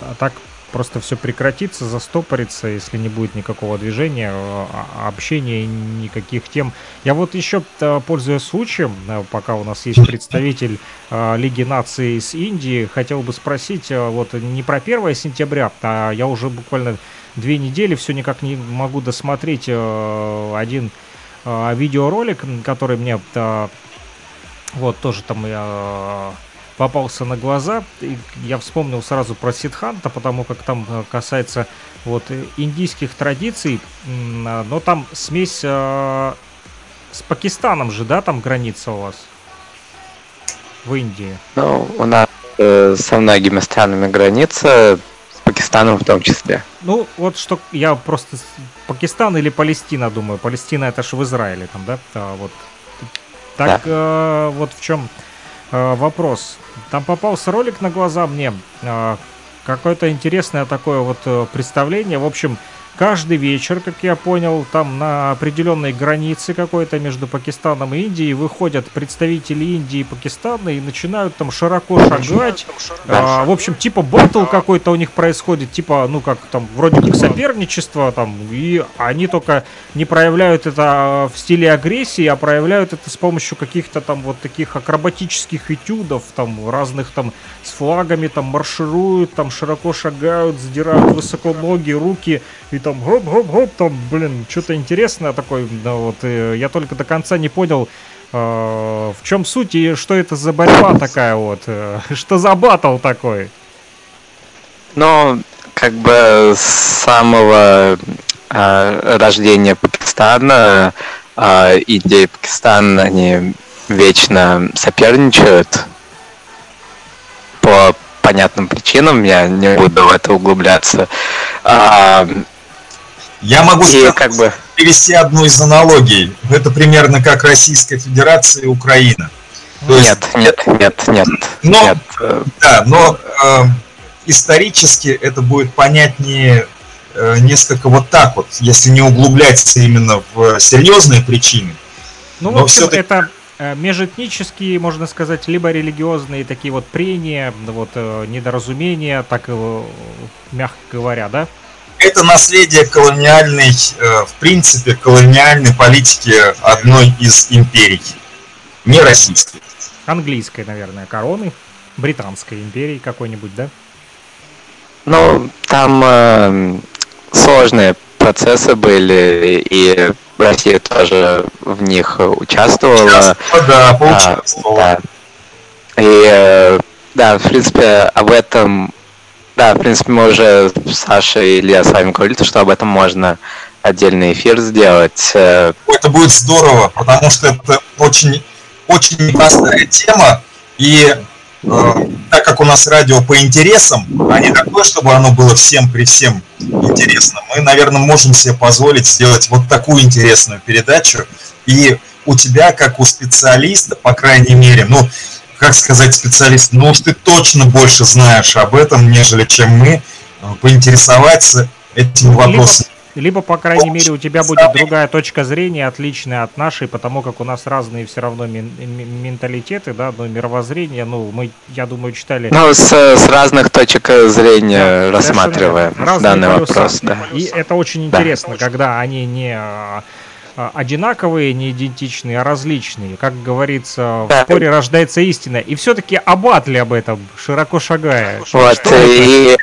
а так просто все прекратится, застопорится, если не будет никакого движения, а, а, общения, никаких тем. Я вот еще, э, пользуясь случаем, э, пока у нас есть представитель э, Лиги наций из Индии, хотел бы спросить, вот не про 1 сентября, а я уже буквально две недели все никак не могу досмотреть один видеоролик, который мне вот тоже там я попался на глаза. И я вспомнил сразу про Сидханта, потому как там э, касается вот э, индийских традиций, а, но там смесь э, с Пакистаном же, да, там граница у вас в Индии. Ну, у нас э, со многими странами граница, с Пакистаном в том числе. Ну, вот что я просто Пакистан или Палестина думаю. Палестина это же в Израиле там, да? А, вот. Так да. э, вот в чем э, вопрос. Там попался ролик на глаза мне. Э, какое-то интересное такое вот э, представление. В общем, каждый вечер, как я понял, там на определенной границе какой-то между Пакистаном и Индией выходят представители Индии и Пакистана и начинают там широко шагать. А, в общем, типа батл какой-то у них происходит, типа, ну как там, вроде как соперничество там, и они только не проявляют это а, в стиле агрессии, а проявляют это с помощью каких-то там вот таких акробатических этюдов, там разных там с флагами там маршируют, там широко шагают, задирают высоко ноги, руки и там гоп-гоп-гоп, там, блин, что-то интересное такое, да, вот, и я только до конца не понял, э, в чем суть и что это за борьба такая вот, э, что за батл такой? Ну, как бы с самого э, рождения Пакистана э, Индия и Пакистан, они вечно соперничают по понятным причинам, я не буду в это углубляться. А, я могу и, как бы... привести одну из аналогий. Это примерно как Российская Федерация и Украина. То нет, есть... нет, нет, нет. Но, нет. Да, но э, исторически это будет понятнее э, несколько вот так вот, если не углубляться именно в серьезные причины. Ну, но в общем, это Э, межэтнические, можно сказать, либо религиозные такие вот прения, вот э, недоразумения, так и мягко говоря, да? Это наследие колониальной, э, в принципе, колониальной политики одной из империй, не российской. Английской, наверное, короны, британской империи какой-нибудь, да? Ну, там э, сложные процессы были, и Россия тоже в них участвовала. Да, поучаствовала. А, да. И э, да, в принципе, об этом, да, в принципе, мы уже с Сашей и Илья с вами говорили, что об этом можно отдельный эфир сделать. Э. Это будет здорово, потому что это очень, очень непростая тема, и Э, так как у нас радио по интересам, а не такое, чтобы оно было всем при всем интересно, мы, наверное, можем себе позволить сделать вот такую интересную передачу. И у тебя, как у специалиста, по крайней мере, ну, как сказать специалист, ну уж ты точно больше знаешь об этом, нежели чем мы, э, поинтересоваться этими вопросами. Либо, по крайней мере, у тебя будет другая точка зрения, отличная от нашей, потому как у нас разные все равно менталитеты, да, ну, мировоззрение, ну, мы, я думаю, читали... Ну, с, с разных точек зрения да, рассматриваем данный полюса. вопрос, да. И это очень интересно, да. когда они не а, одинаковые, не идентичные, а различные. Как говорится, в споре рождается истина. И все-таки об об этом, широко шагая. Вот, и... Это?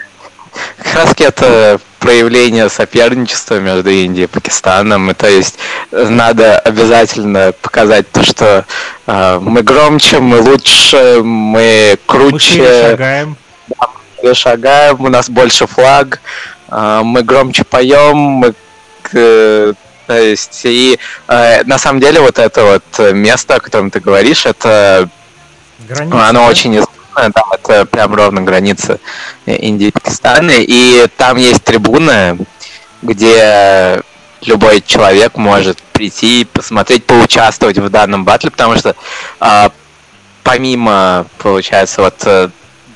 Как раз это проявление соперничества между Индией и Пакистаном. И то есть надо обязательно показать то, что э, мы громче, мы лучше, мы круче. Мы шагаем. мы шагаем, у нас больше флаг, э, мы громче поем, мы э, то есть, и э, на самом деле вот это вот место, о котором ты говоришь, это Граница, оно да? очень да, это прям ровно граница Индии и Пакистана. И там есть трибуны, где любой человек может прийти, посмотреть, поучаствовать в данном батле, потому что а, помимо, получается, вот э,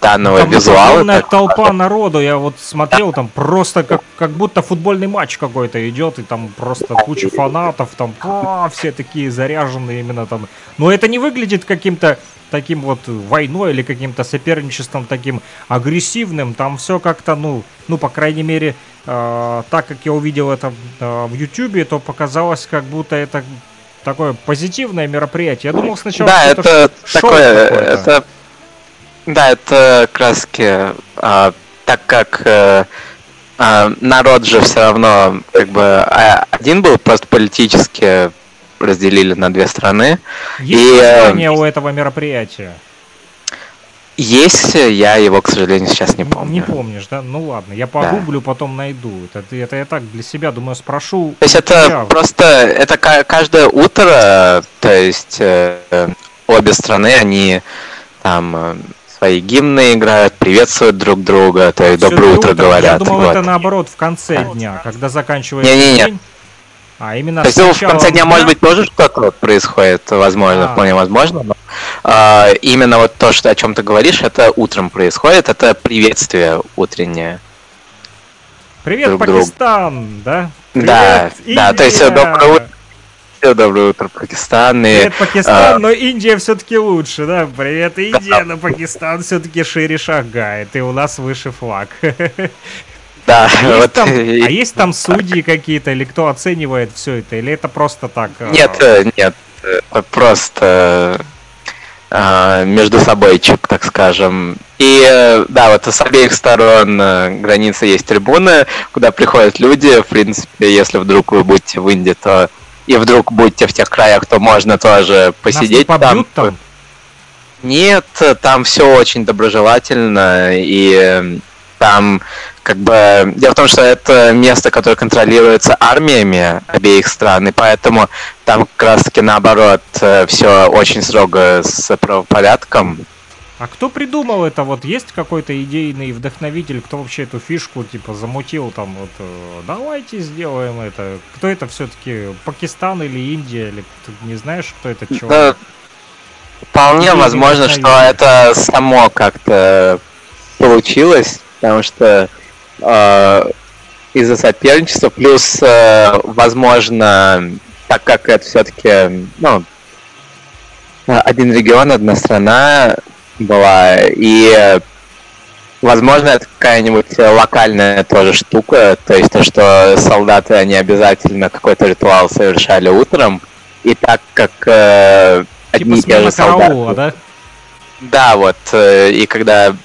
данного там визуала. Огромная так... толпа народу, я вот смотрел, там просто как, как будто футбольный матч какой-то идет, и там просто куча фанатов, там а, все такие заряженные именно там. Но это не выглядит каким-то таким вот войной или каким-то соперничеством таким агрессивным. Там все как-то, ну, ну, по крайней мере, э, так как я увидел это э, в Ютубе, то показалось, как будто это такое позитивное мероприятие. Я думал сначала, да, что это, это такое, это, да, это краски, а, так как а, а, народ же все равно как бы а, один был просто политически разделили на две страны. Есть и, название у этого мероприятия? Есть, я его, к сожалению, сейчас не помню. Не помнишь, да? Ну ладно, я погуглю, да. потом найду. Это, это я так для себя, думаю, спрошу. То есть это тебя. просто, это каждое утро, то есть э, обе страны, они там э, свои гимны играют, приветствуют друг друга, то есть доброе утро, утро говорят. Я думал, вот. это наоборот в конце дня, когда заканчивается не, не, день. А именно То есть ну, в конце дня, может быть, тоже что-то вот происходит, возможно, а. вполне возможно, но а, именно вот то, что, о чем ты говоришь, это утром происходит, это приветствие утреннее. Привет, друг. Пакистан, да? Привет, Да, да, то есть Индия! доброе утро. Всё, Доброе утро, Пакистан. И, Привет, Пакистан, а, но Индия все-таки лучше, да? Привет, Индия, но Пакистан все-таки шире шагает, и у нас выше флаг. да, Есть вот, там- и- а есть там судьи какие-то, или кто оценивает все это, или это просто так? э, Нет, э, нет, это просто э, между собойчик, так скажем. И э, да, вот с обеих сторон э, границы есть трибуны, куда приходят люди. В принципе, если вдруг вы будете в Индии, то и вдруг будете в тех краях, то можно тоже нас не посидеть побьют там? Нет, там все очень доброжелательно, и э, там как бы... Дело в том, что это место, которое контролируется армиями обеих стран, и поэтому там как раз-таки наоборот все очень строго с правопорядком. А кто придумал это? Вот есть какой-то идейный вдохновитель, кто вообще эту фишку типа замутил там вот э, давайте сделаем это. Кто это все-таки? Пакистан или Индия? Или ты не знаешь, кто этот Да, человек? вполне Идейный возможно, что это само как-то получилось, потому что э, из-за соперничества, плюс, э, возможно, так как это все-таки, ну, один регион, одна страна была, и, э, возможно, это какая-нибудь локальная тоже штука, то есть то, что солдаты, они обязательно какой-то ритуал совершали утром, и так как э, Типа одни и те же солдаты... караула, да? Да, вот, э, и когда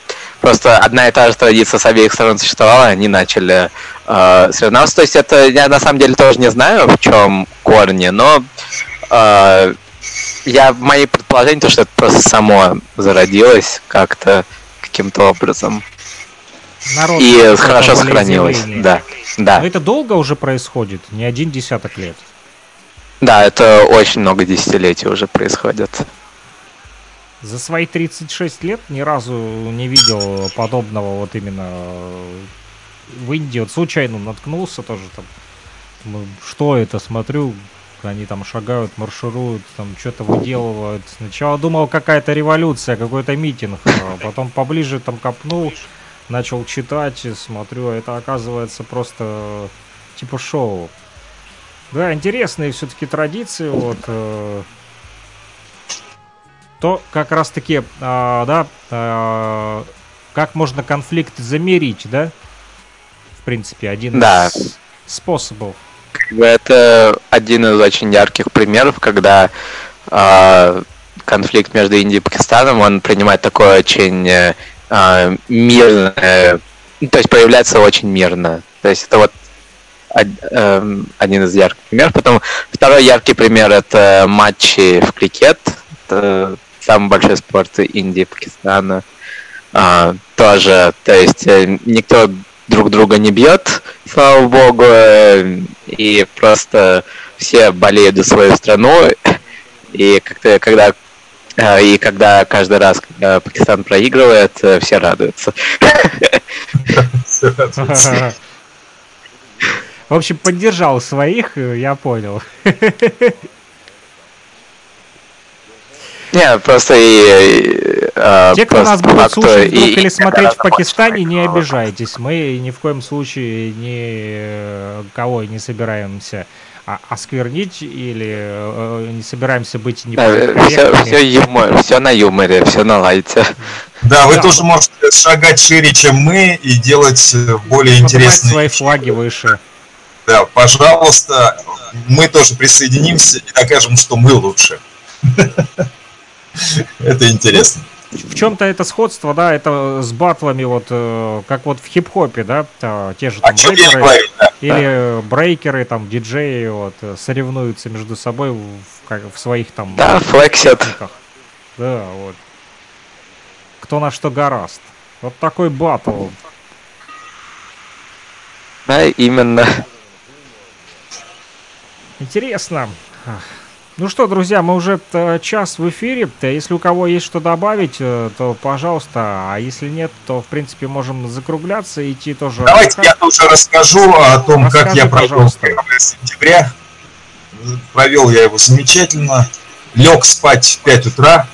просто одна и та же традиция с обеих сторон существовала, они начали э, соревноваться. То есть это я на самом деле тоже не знаю, в чем корни, но э, я в моей предположении то, что это просто само зародилось как-то каким-то образом. Народ И хорошо сохранилось. Да. Да. Но это долго уже происходит, не один десяток лет. Да, это очень много десятилетий уже происходит. За свои 36 лет ни разу не видел подобного вот именно э, в Индии. Вот случайно наткнулся тоже там. Что это, смотрю, они там шагают, маршируют, там что-то выделывают. Сначала думал какая-то революция, какой-то митинг, а потом поближе там копнул, начал читать, и смотрю, а это оказывается просто э, типа шоу. Да, интересные все-таки традиции, вот. э, то как раз-таки, а, да, а, как можно конфликт замерить, да? В принципе, один Да. из способов. Это один из очень ярких примеров, когда а, конфликт между Индией и Пакистаном, он принимает такое очень э, а, мирное, ну, то есть проявляется очень мирно. То есть это вот эм, один из ярких примеров. Потом второй яркий пример это матчи в крикет. Это самый большой спорт Индии и Пакистана. А, тоже, то есть э, никто друг друга не бьет, слава богу, э, и просто все болеют за свою страну, и как-то когда э, и когда каждый раз, когда Пакистан проигрывает, э, все радуются. В общем, поддержал своих, э, я понял. Не, просто и... э, Те, кто просто нас будут факту слушать вдруг и- или и смотреть в Пакистане, не обижайтесь. Мы ни в коем случае никого не собираемся а- осквернить или э, не собираемся быть все, неполиткорректными. все, юмор, все на юморе, все на лайте. Да, вы Да. тоже можете шагать шире, чем мы, и делать э, более Поднимать интересные свои флаги выше. Да, пожалуйста, мы тоже присоединимся и докажем, что мы лучше. Это интересно. В чем-то это сходство, да, это с батлами, вот э, как вот в хип-хопе, да, те же там и рэперы говорю, да. или брейкеры, там, диджеи, вот, э, соревнуются между собой в, как- в своих там Да, техниках. Да, вот. Кто на что гораст. Вот такой батл. Да, именно. Интересно. Ну что, друзья, мы уже э, час в эфире. Т- Если у кого есть что добавить, э, то пожалуйста. А если нет, то в принципе можем закругляться и идти тоже. Давайте я тоже расскажу о том, как Расскажи, я провел пожалуйста. 1 сентября. Провел я его замечательно. Лег спать в 5 утра.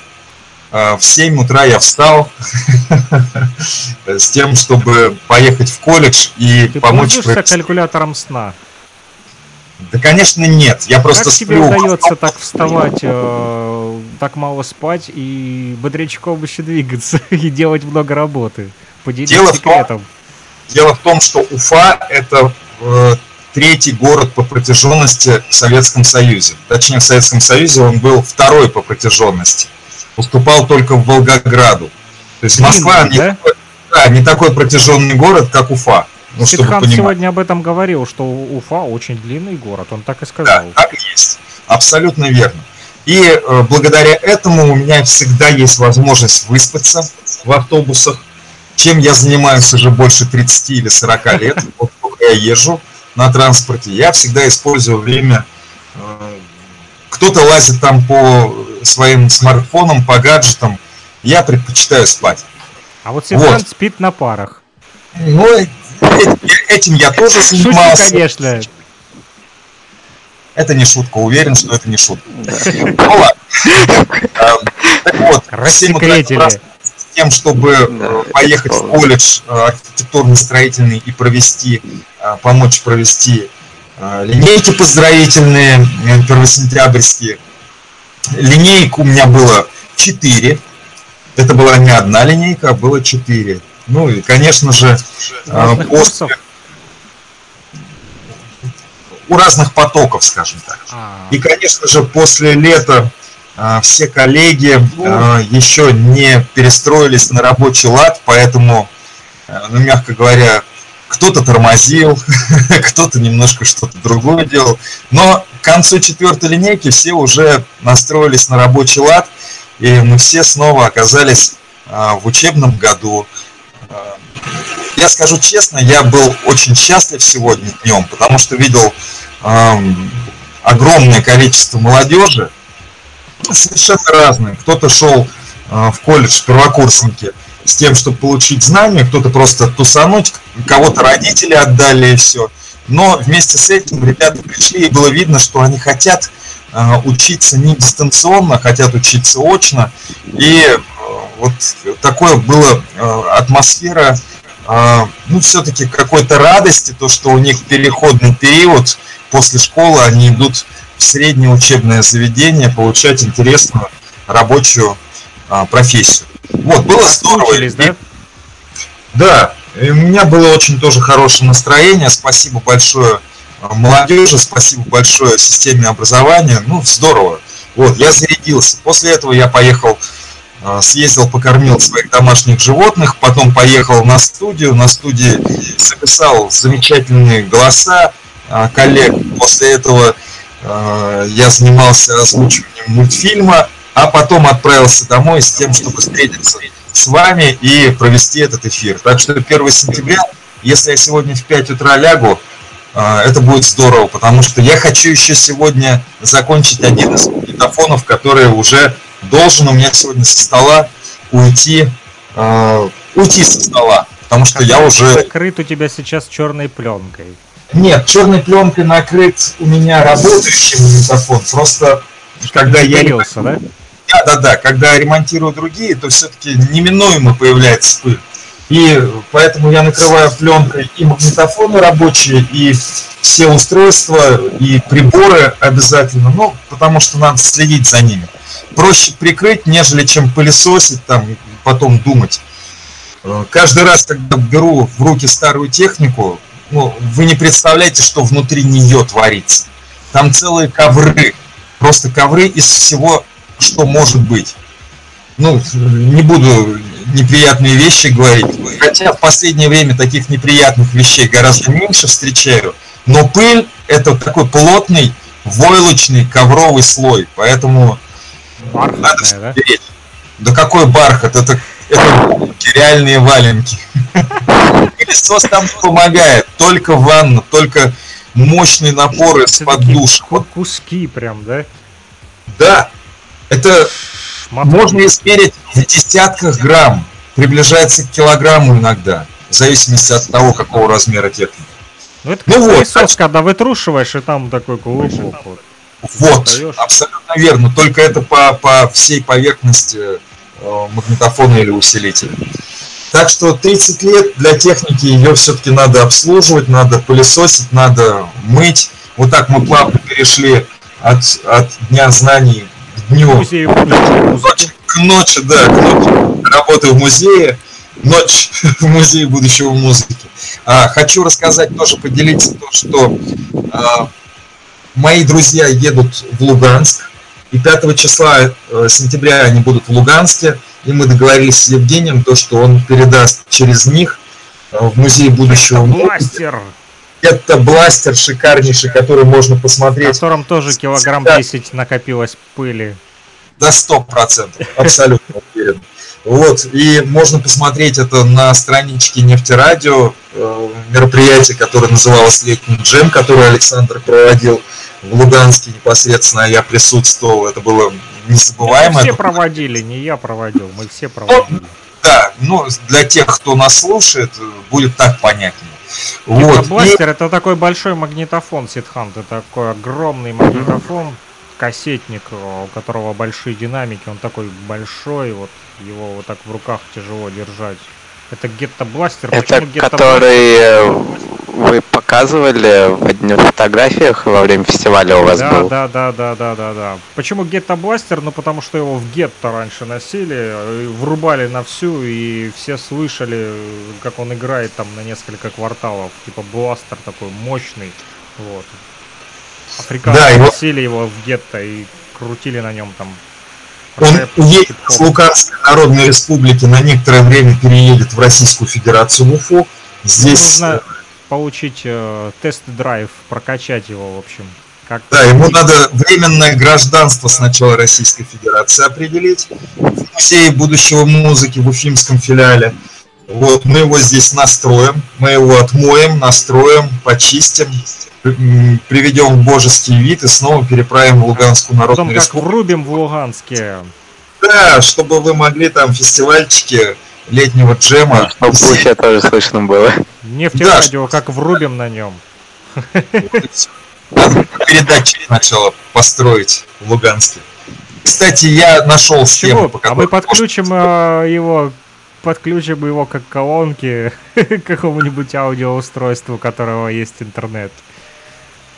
э, в 7 утра я встал с тем, чтобы поехать в колледж и Ты помочь... пользуешься калькулятором сна? Да, конечно, нет. Я просто как тебе сплю. удается так вставать, э, так мало спать и бодрячком еще двигаться и делать много работы? Поделись Дело в том- секретом. Дело в том, что Уфа – это э, третий город по протяженности в Советском Союзе. Точнее, в Советском Союзе он был второй по протяженности. Уступал только в Волгограду. То есть Москва Длинный, не, да? такой, да, не такой протяженный город, как Уфа. Ну, понимать. сегодня об этом говорил, что Уфа очень длинный город, он так и Да, сказал. так и есть. Абсолютно верно. И э, благодаря этому у меня всегда есть возможность выспаться в автобусах, чем я занимаюсь уже больше 30 или 40 лет. Вот я езжу на транспорте, я всегда использую время. э, Кто-то лазит там по своим смартфонам, по гаджетам. Я предпочитаю спать. А вот Сидхан Вот. спит на парах. Ну, этим я тоже занимался. конечно. Это не шутка, уверен, что это не шутка. Ну ладно. Эм, Так вот, в 7 утра Рассекретили. раз с тем, чтобы э, поехать в колледж э, архитектурно-строительный и провести, э, помочь провести э, линейки поздравительные э, первосентябрьские. Линейок у меня было 4. Это была не одна линейка, а было 4. Ну и, конечно же, после- курсов. у разных потоков, скажем так. А, И, конечно же, после лета а, все коллеги а, еще не перестроились на рабочий лад, поэтому, а, ну, мягко говоря, кто-то тормозил, кто-то немножко что-то другое делал. Но к концу четвертой линейки все уже настроились на рабочий лад, и мы все снова оказались а, в учебном году. Я скажу честно, я был очень счастлив сегодня днем, потому что видел ам, огромное количество молодежи, совершенно разные. Кто-то шел а, в колледж первокурсники с тем, чтобы получить знания, кто-то просто тусануть, кого-то родители отдали и все. Но вместе с этим ребята пришли, и было видно, что они хотят а, учиться не дистанционно, хотят учиться очно. И а, вот такое было а, атмосфера, ну, все-таки какой-то радости, то, что у них переходный период после школы, они идут в среднее учебное заведение получать интересную рабочую профессию. Вот, было здорово. Да? да, и у меня было очень тоже хорошее настроение. Спасибо большое а, молодежи, спасибо большое системе образования. Ну, здорово. Вот, я зарядился. После этого я поехал, а, съездил, покормил своих домашних животных, потом поехал на студию. На студии записал замечательные голоса а, коллег. После этого я занимался озвучиванием мультфильма, а потом отправился домой с тем, чтобы встретиться с вами и провести этот эфир. Так что 1 сентября, если я сегодня в 5 утра лягу, а, это будет здорово, потому что я хочу еще сегодня закончить один из магнитофонов, который уже должен у меня сегодня со стола уйти, а, уйти со стола, потому что я уже... Закрыт у тебя сейчас черной пленкой. Нет, черной пленкой накрыт у меня работающий магнитофон, просто когда я Пылился, да? Да, да, да. Когда ремонтирую другие, то все-таки неминуемо появляется пыль. И поэтому я накрываю пленкой и магнитофоны рабочие, и все устройства, и приборы обязательно, ну, потому что надо следить за ними. Проще прикрыть, нежели чем пылесосить там, потом думать. Э, Каждый раз, когда беру в руки старую технику, ну, вы не представляете, что внутри нее творится. Там целые ковры, просто ковры из всего, что может быть. Ну, не буду неприятные вещи говорить, хотя в последнее время таких неприятных вещей гораздо меньше встречаю, но пыль это такой плотный войлочный ковровый слой, поэтому надо да? беречь. Да какой бархат, это, это реальные валенки. Пылесос там не помогает, только ванна, только мощный напор из-под Всё-таки душа. ку- Куски прям, да? Да, это Шматки. можно измерить в десятках грамм, приближается к килограмму иногда, в зависимости от того, какого размера техника. Ну это Ну вот, пылесос, когда вытрушиваешь, и там такой клубок. вот. Вот, абсолютно верно, только это по, по всей поверхности э, магнитофона или усилителя. Так что 30 лет для техники ее все-таки надо обслуживать, надо пылесосить, надо мыть. Вот так мы плавно перешли от, от Дня знаний к дню. Музей К ночи, да, к ночи. Работаю в музее, ночь в музее будущего музыки. А, хочу рассказать тоже, поделиться то, что а, мои друзья едут в Луганск, и 5 числа э, сентября они будут в Луганске, и мы договорились с Евгением, то, что он передаст через них э, в музей будущего музыки. Бластер, Это бластер шикарнейший, который можно в посмотреть котором тоже килограмм Да. 10 накопилось пыли. до 100%, абсолютно уверен. Вот, и можно посмотреть это на страничке Нефтерадио, э, мероприятие, которое называлось «Летний джем», которое Александр проводил в Луганске непосредственно, я присутствовал, это было незабываемо. все Это- проводили, не я проводил, мы все проводили. Да, ну, для тех, кто нас слушает, будет так понятнее. Вот, и- Бластер это такой большой магнитофон Ситхан, это такой огромный магнитофон, кассетник, э, у которого большие динамики, он такой большой, вот его вот так в руках тяжело держать. Это гетто бластер. Это Почему который э, вы показывали в одних фотографиях во время фестиваля у вас Да, был? да, да, да, да, да, да. Почему гетто бластер? Ну потому что его в гетто раньше носили, э, врубали на всю, и все слышали, как он играет там на несколько кварталов. Типа бластер такой мощный. Вот. Африканцы Да, его- носили его в гетто и крутили на нем там. Он хип-хоп. с Луганской Народной Республики, на некоторое время переедет в Российскую Федерацию, в Уфу. Здесь, Нужно получить э, тест-драйв, прокачать его, в общем. Как да, ему надо временное гражданство сначала Российской Федерации определить в Музее будущего музыки в Уфимском филиале. Вот, мы его здесь настроим, мы его отмоем, настроим, почистим, приведем в божеский вид и снова переправим в Луганскую Потом Народную как Республику. врубим в Луганске. Да, чтобы вы могли там фестивальчики летнего джема. Чтобы в Уфе тоже слышно было. Нефтерадио, как врубим на нем. Надо передатчик сначала построить в Луганске. Кстати, я нашел схему, по А мы подключим э, его, подключим его как колонки к какому-нибудь аудиоустройству, у которого есть интернет.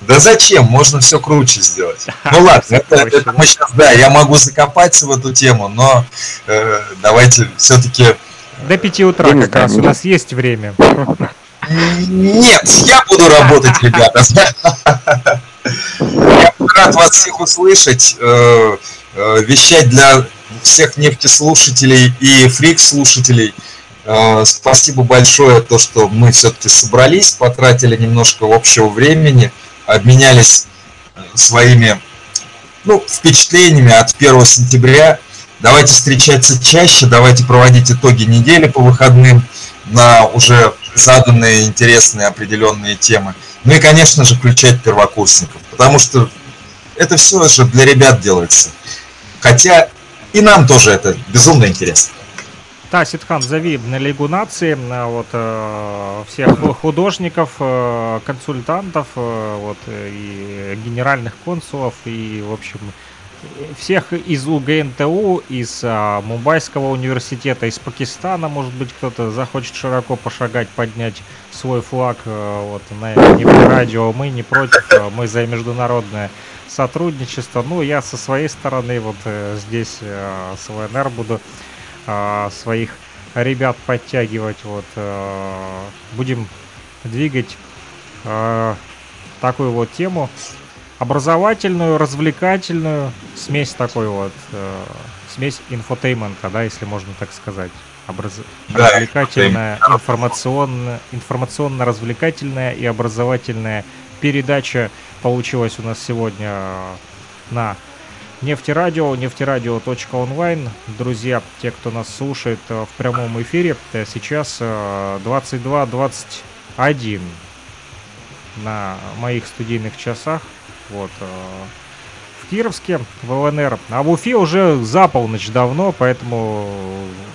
Да зачем? Можно все круче сделать. Ну ладно, это, это мы сейчас, да, я могу закопаться в эту тему, но э, давайте все-таки... До 5 утра как раз у мне- нас есть время. Нет, я буду работать, ребята. Я рад вас всех услышать, э, э, вещать для всех нефтеслушателей и фрик-слушателей. Э, Спасибо большое, то, что мы все-таки собрались, потратили немножко общего времени, обменялись своими ну, впечатлениями от 1 сентября. Давайте встречаться чаще, давайте проводить итоги недели по выходным на уже заданные интересные определенные темы. Ну и, конечно же, включать первокурсников, потому что это все же для ребят делается. Хотя и нам тоже это безумно интересно. Да, Ситхан, зови на Лигу нации вот, э, всех ху- художников, э, консультантов, э, вот, и генеральных консулов, и, в общем, всех из УГНТУ, из а, Мумбайского университета, из Пакистана, может быть, кто-то захочет широко пошагать, поднять свой флаг э, вот, на радио. Мы не против, э, мы за международное сотрудничество. Ну, я со своей стороны вот э, здесь э, с ВНР буду а, своих ребят подтягивать. Вот э, будем двигать э, такую вот тему образовательную, развлекательную, смесь такой вот, э, смесь infotainment а, да, если можно так сказать. Образ- Да, развлекательная, информационно, информационно-развлекательная и образовательная передача получилась у нас сегодня э, на Нефтерадио, нефтерадио.онлайн. Друзья, те, кто нас слушает э, в прямом эфире, э, сейчас э, 22.21 на моих студийных часах. Вот. э, В Кировске, в ЛНР. А в Уфе уже за полночь давно, поэтому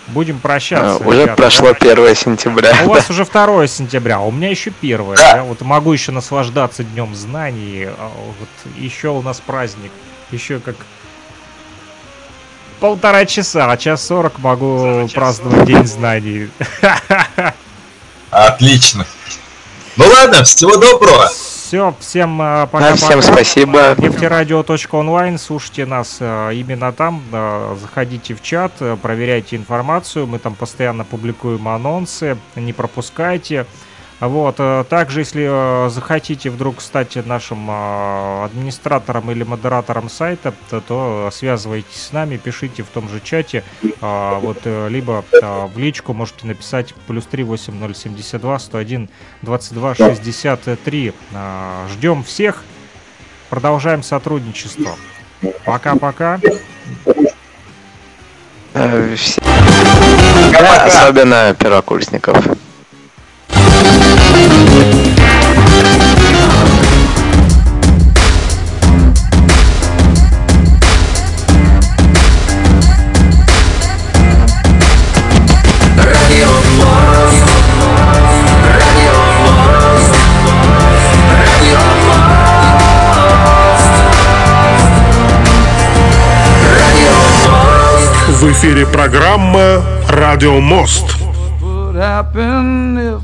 будем прощаться. Уже ребята, прошло да? 1 сентября. А У вас уже 2 сентября, а у меня еще первое. Да. Я вот могу еще наслаждаться днем знаний. а Вот еще у нас праздник. Еще как полтора часа, а час сорок могу праздновать День знаний. Отлично. Ну ладно, всего доброго. Все, всем э, пока-пока. Да, всем спасибо. Нефтерадио.онлайн, слушайте нас э, именно там, э, заходите в чат, проверяйте информацию, мы там постоянно публикуем анонсы, не пропускайте. Вот, э, также, если э, захотите вдруг стать нашим э, администратором или модератором сайта, то, то связывайтесь с нами, пишите в том же чате, вот, либо в личку можете написать плюс 3 8072 101 22 63. Э, ждем всех, продолжаем сотрудничество. Пока-пока. Особенно первокурсников. В эфире программа «Радио Мост».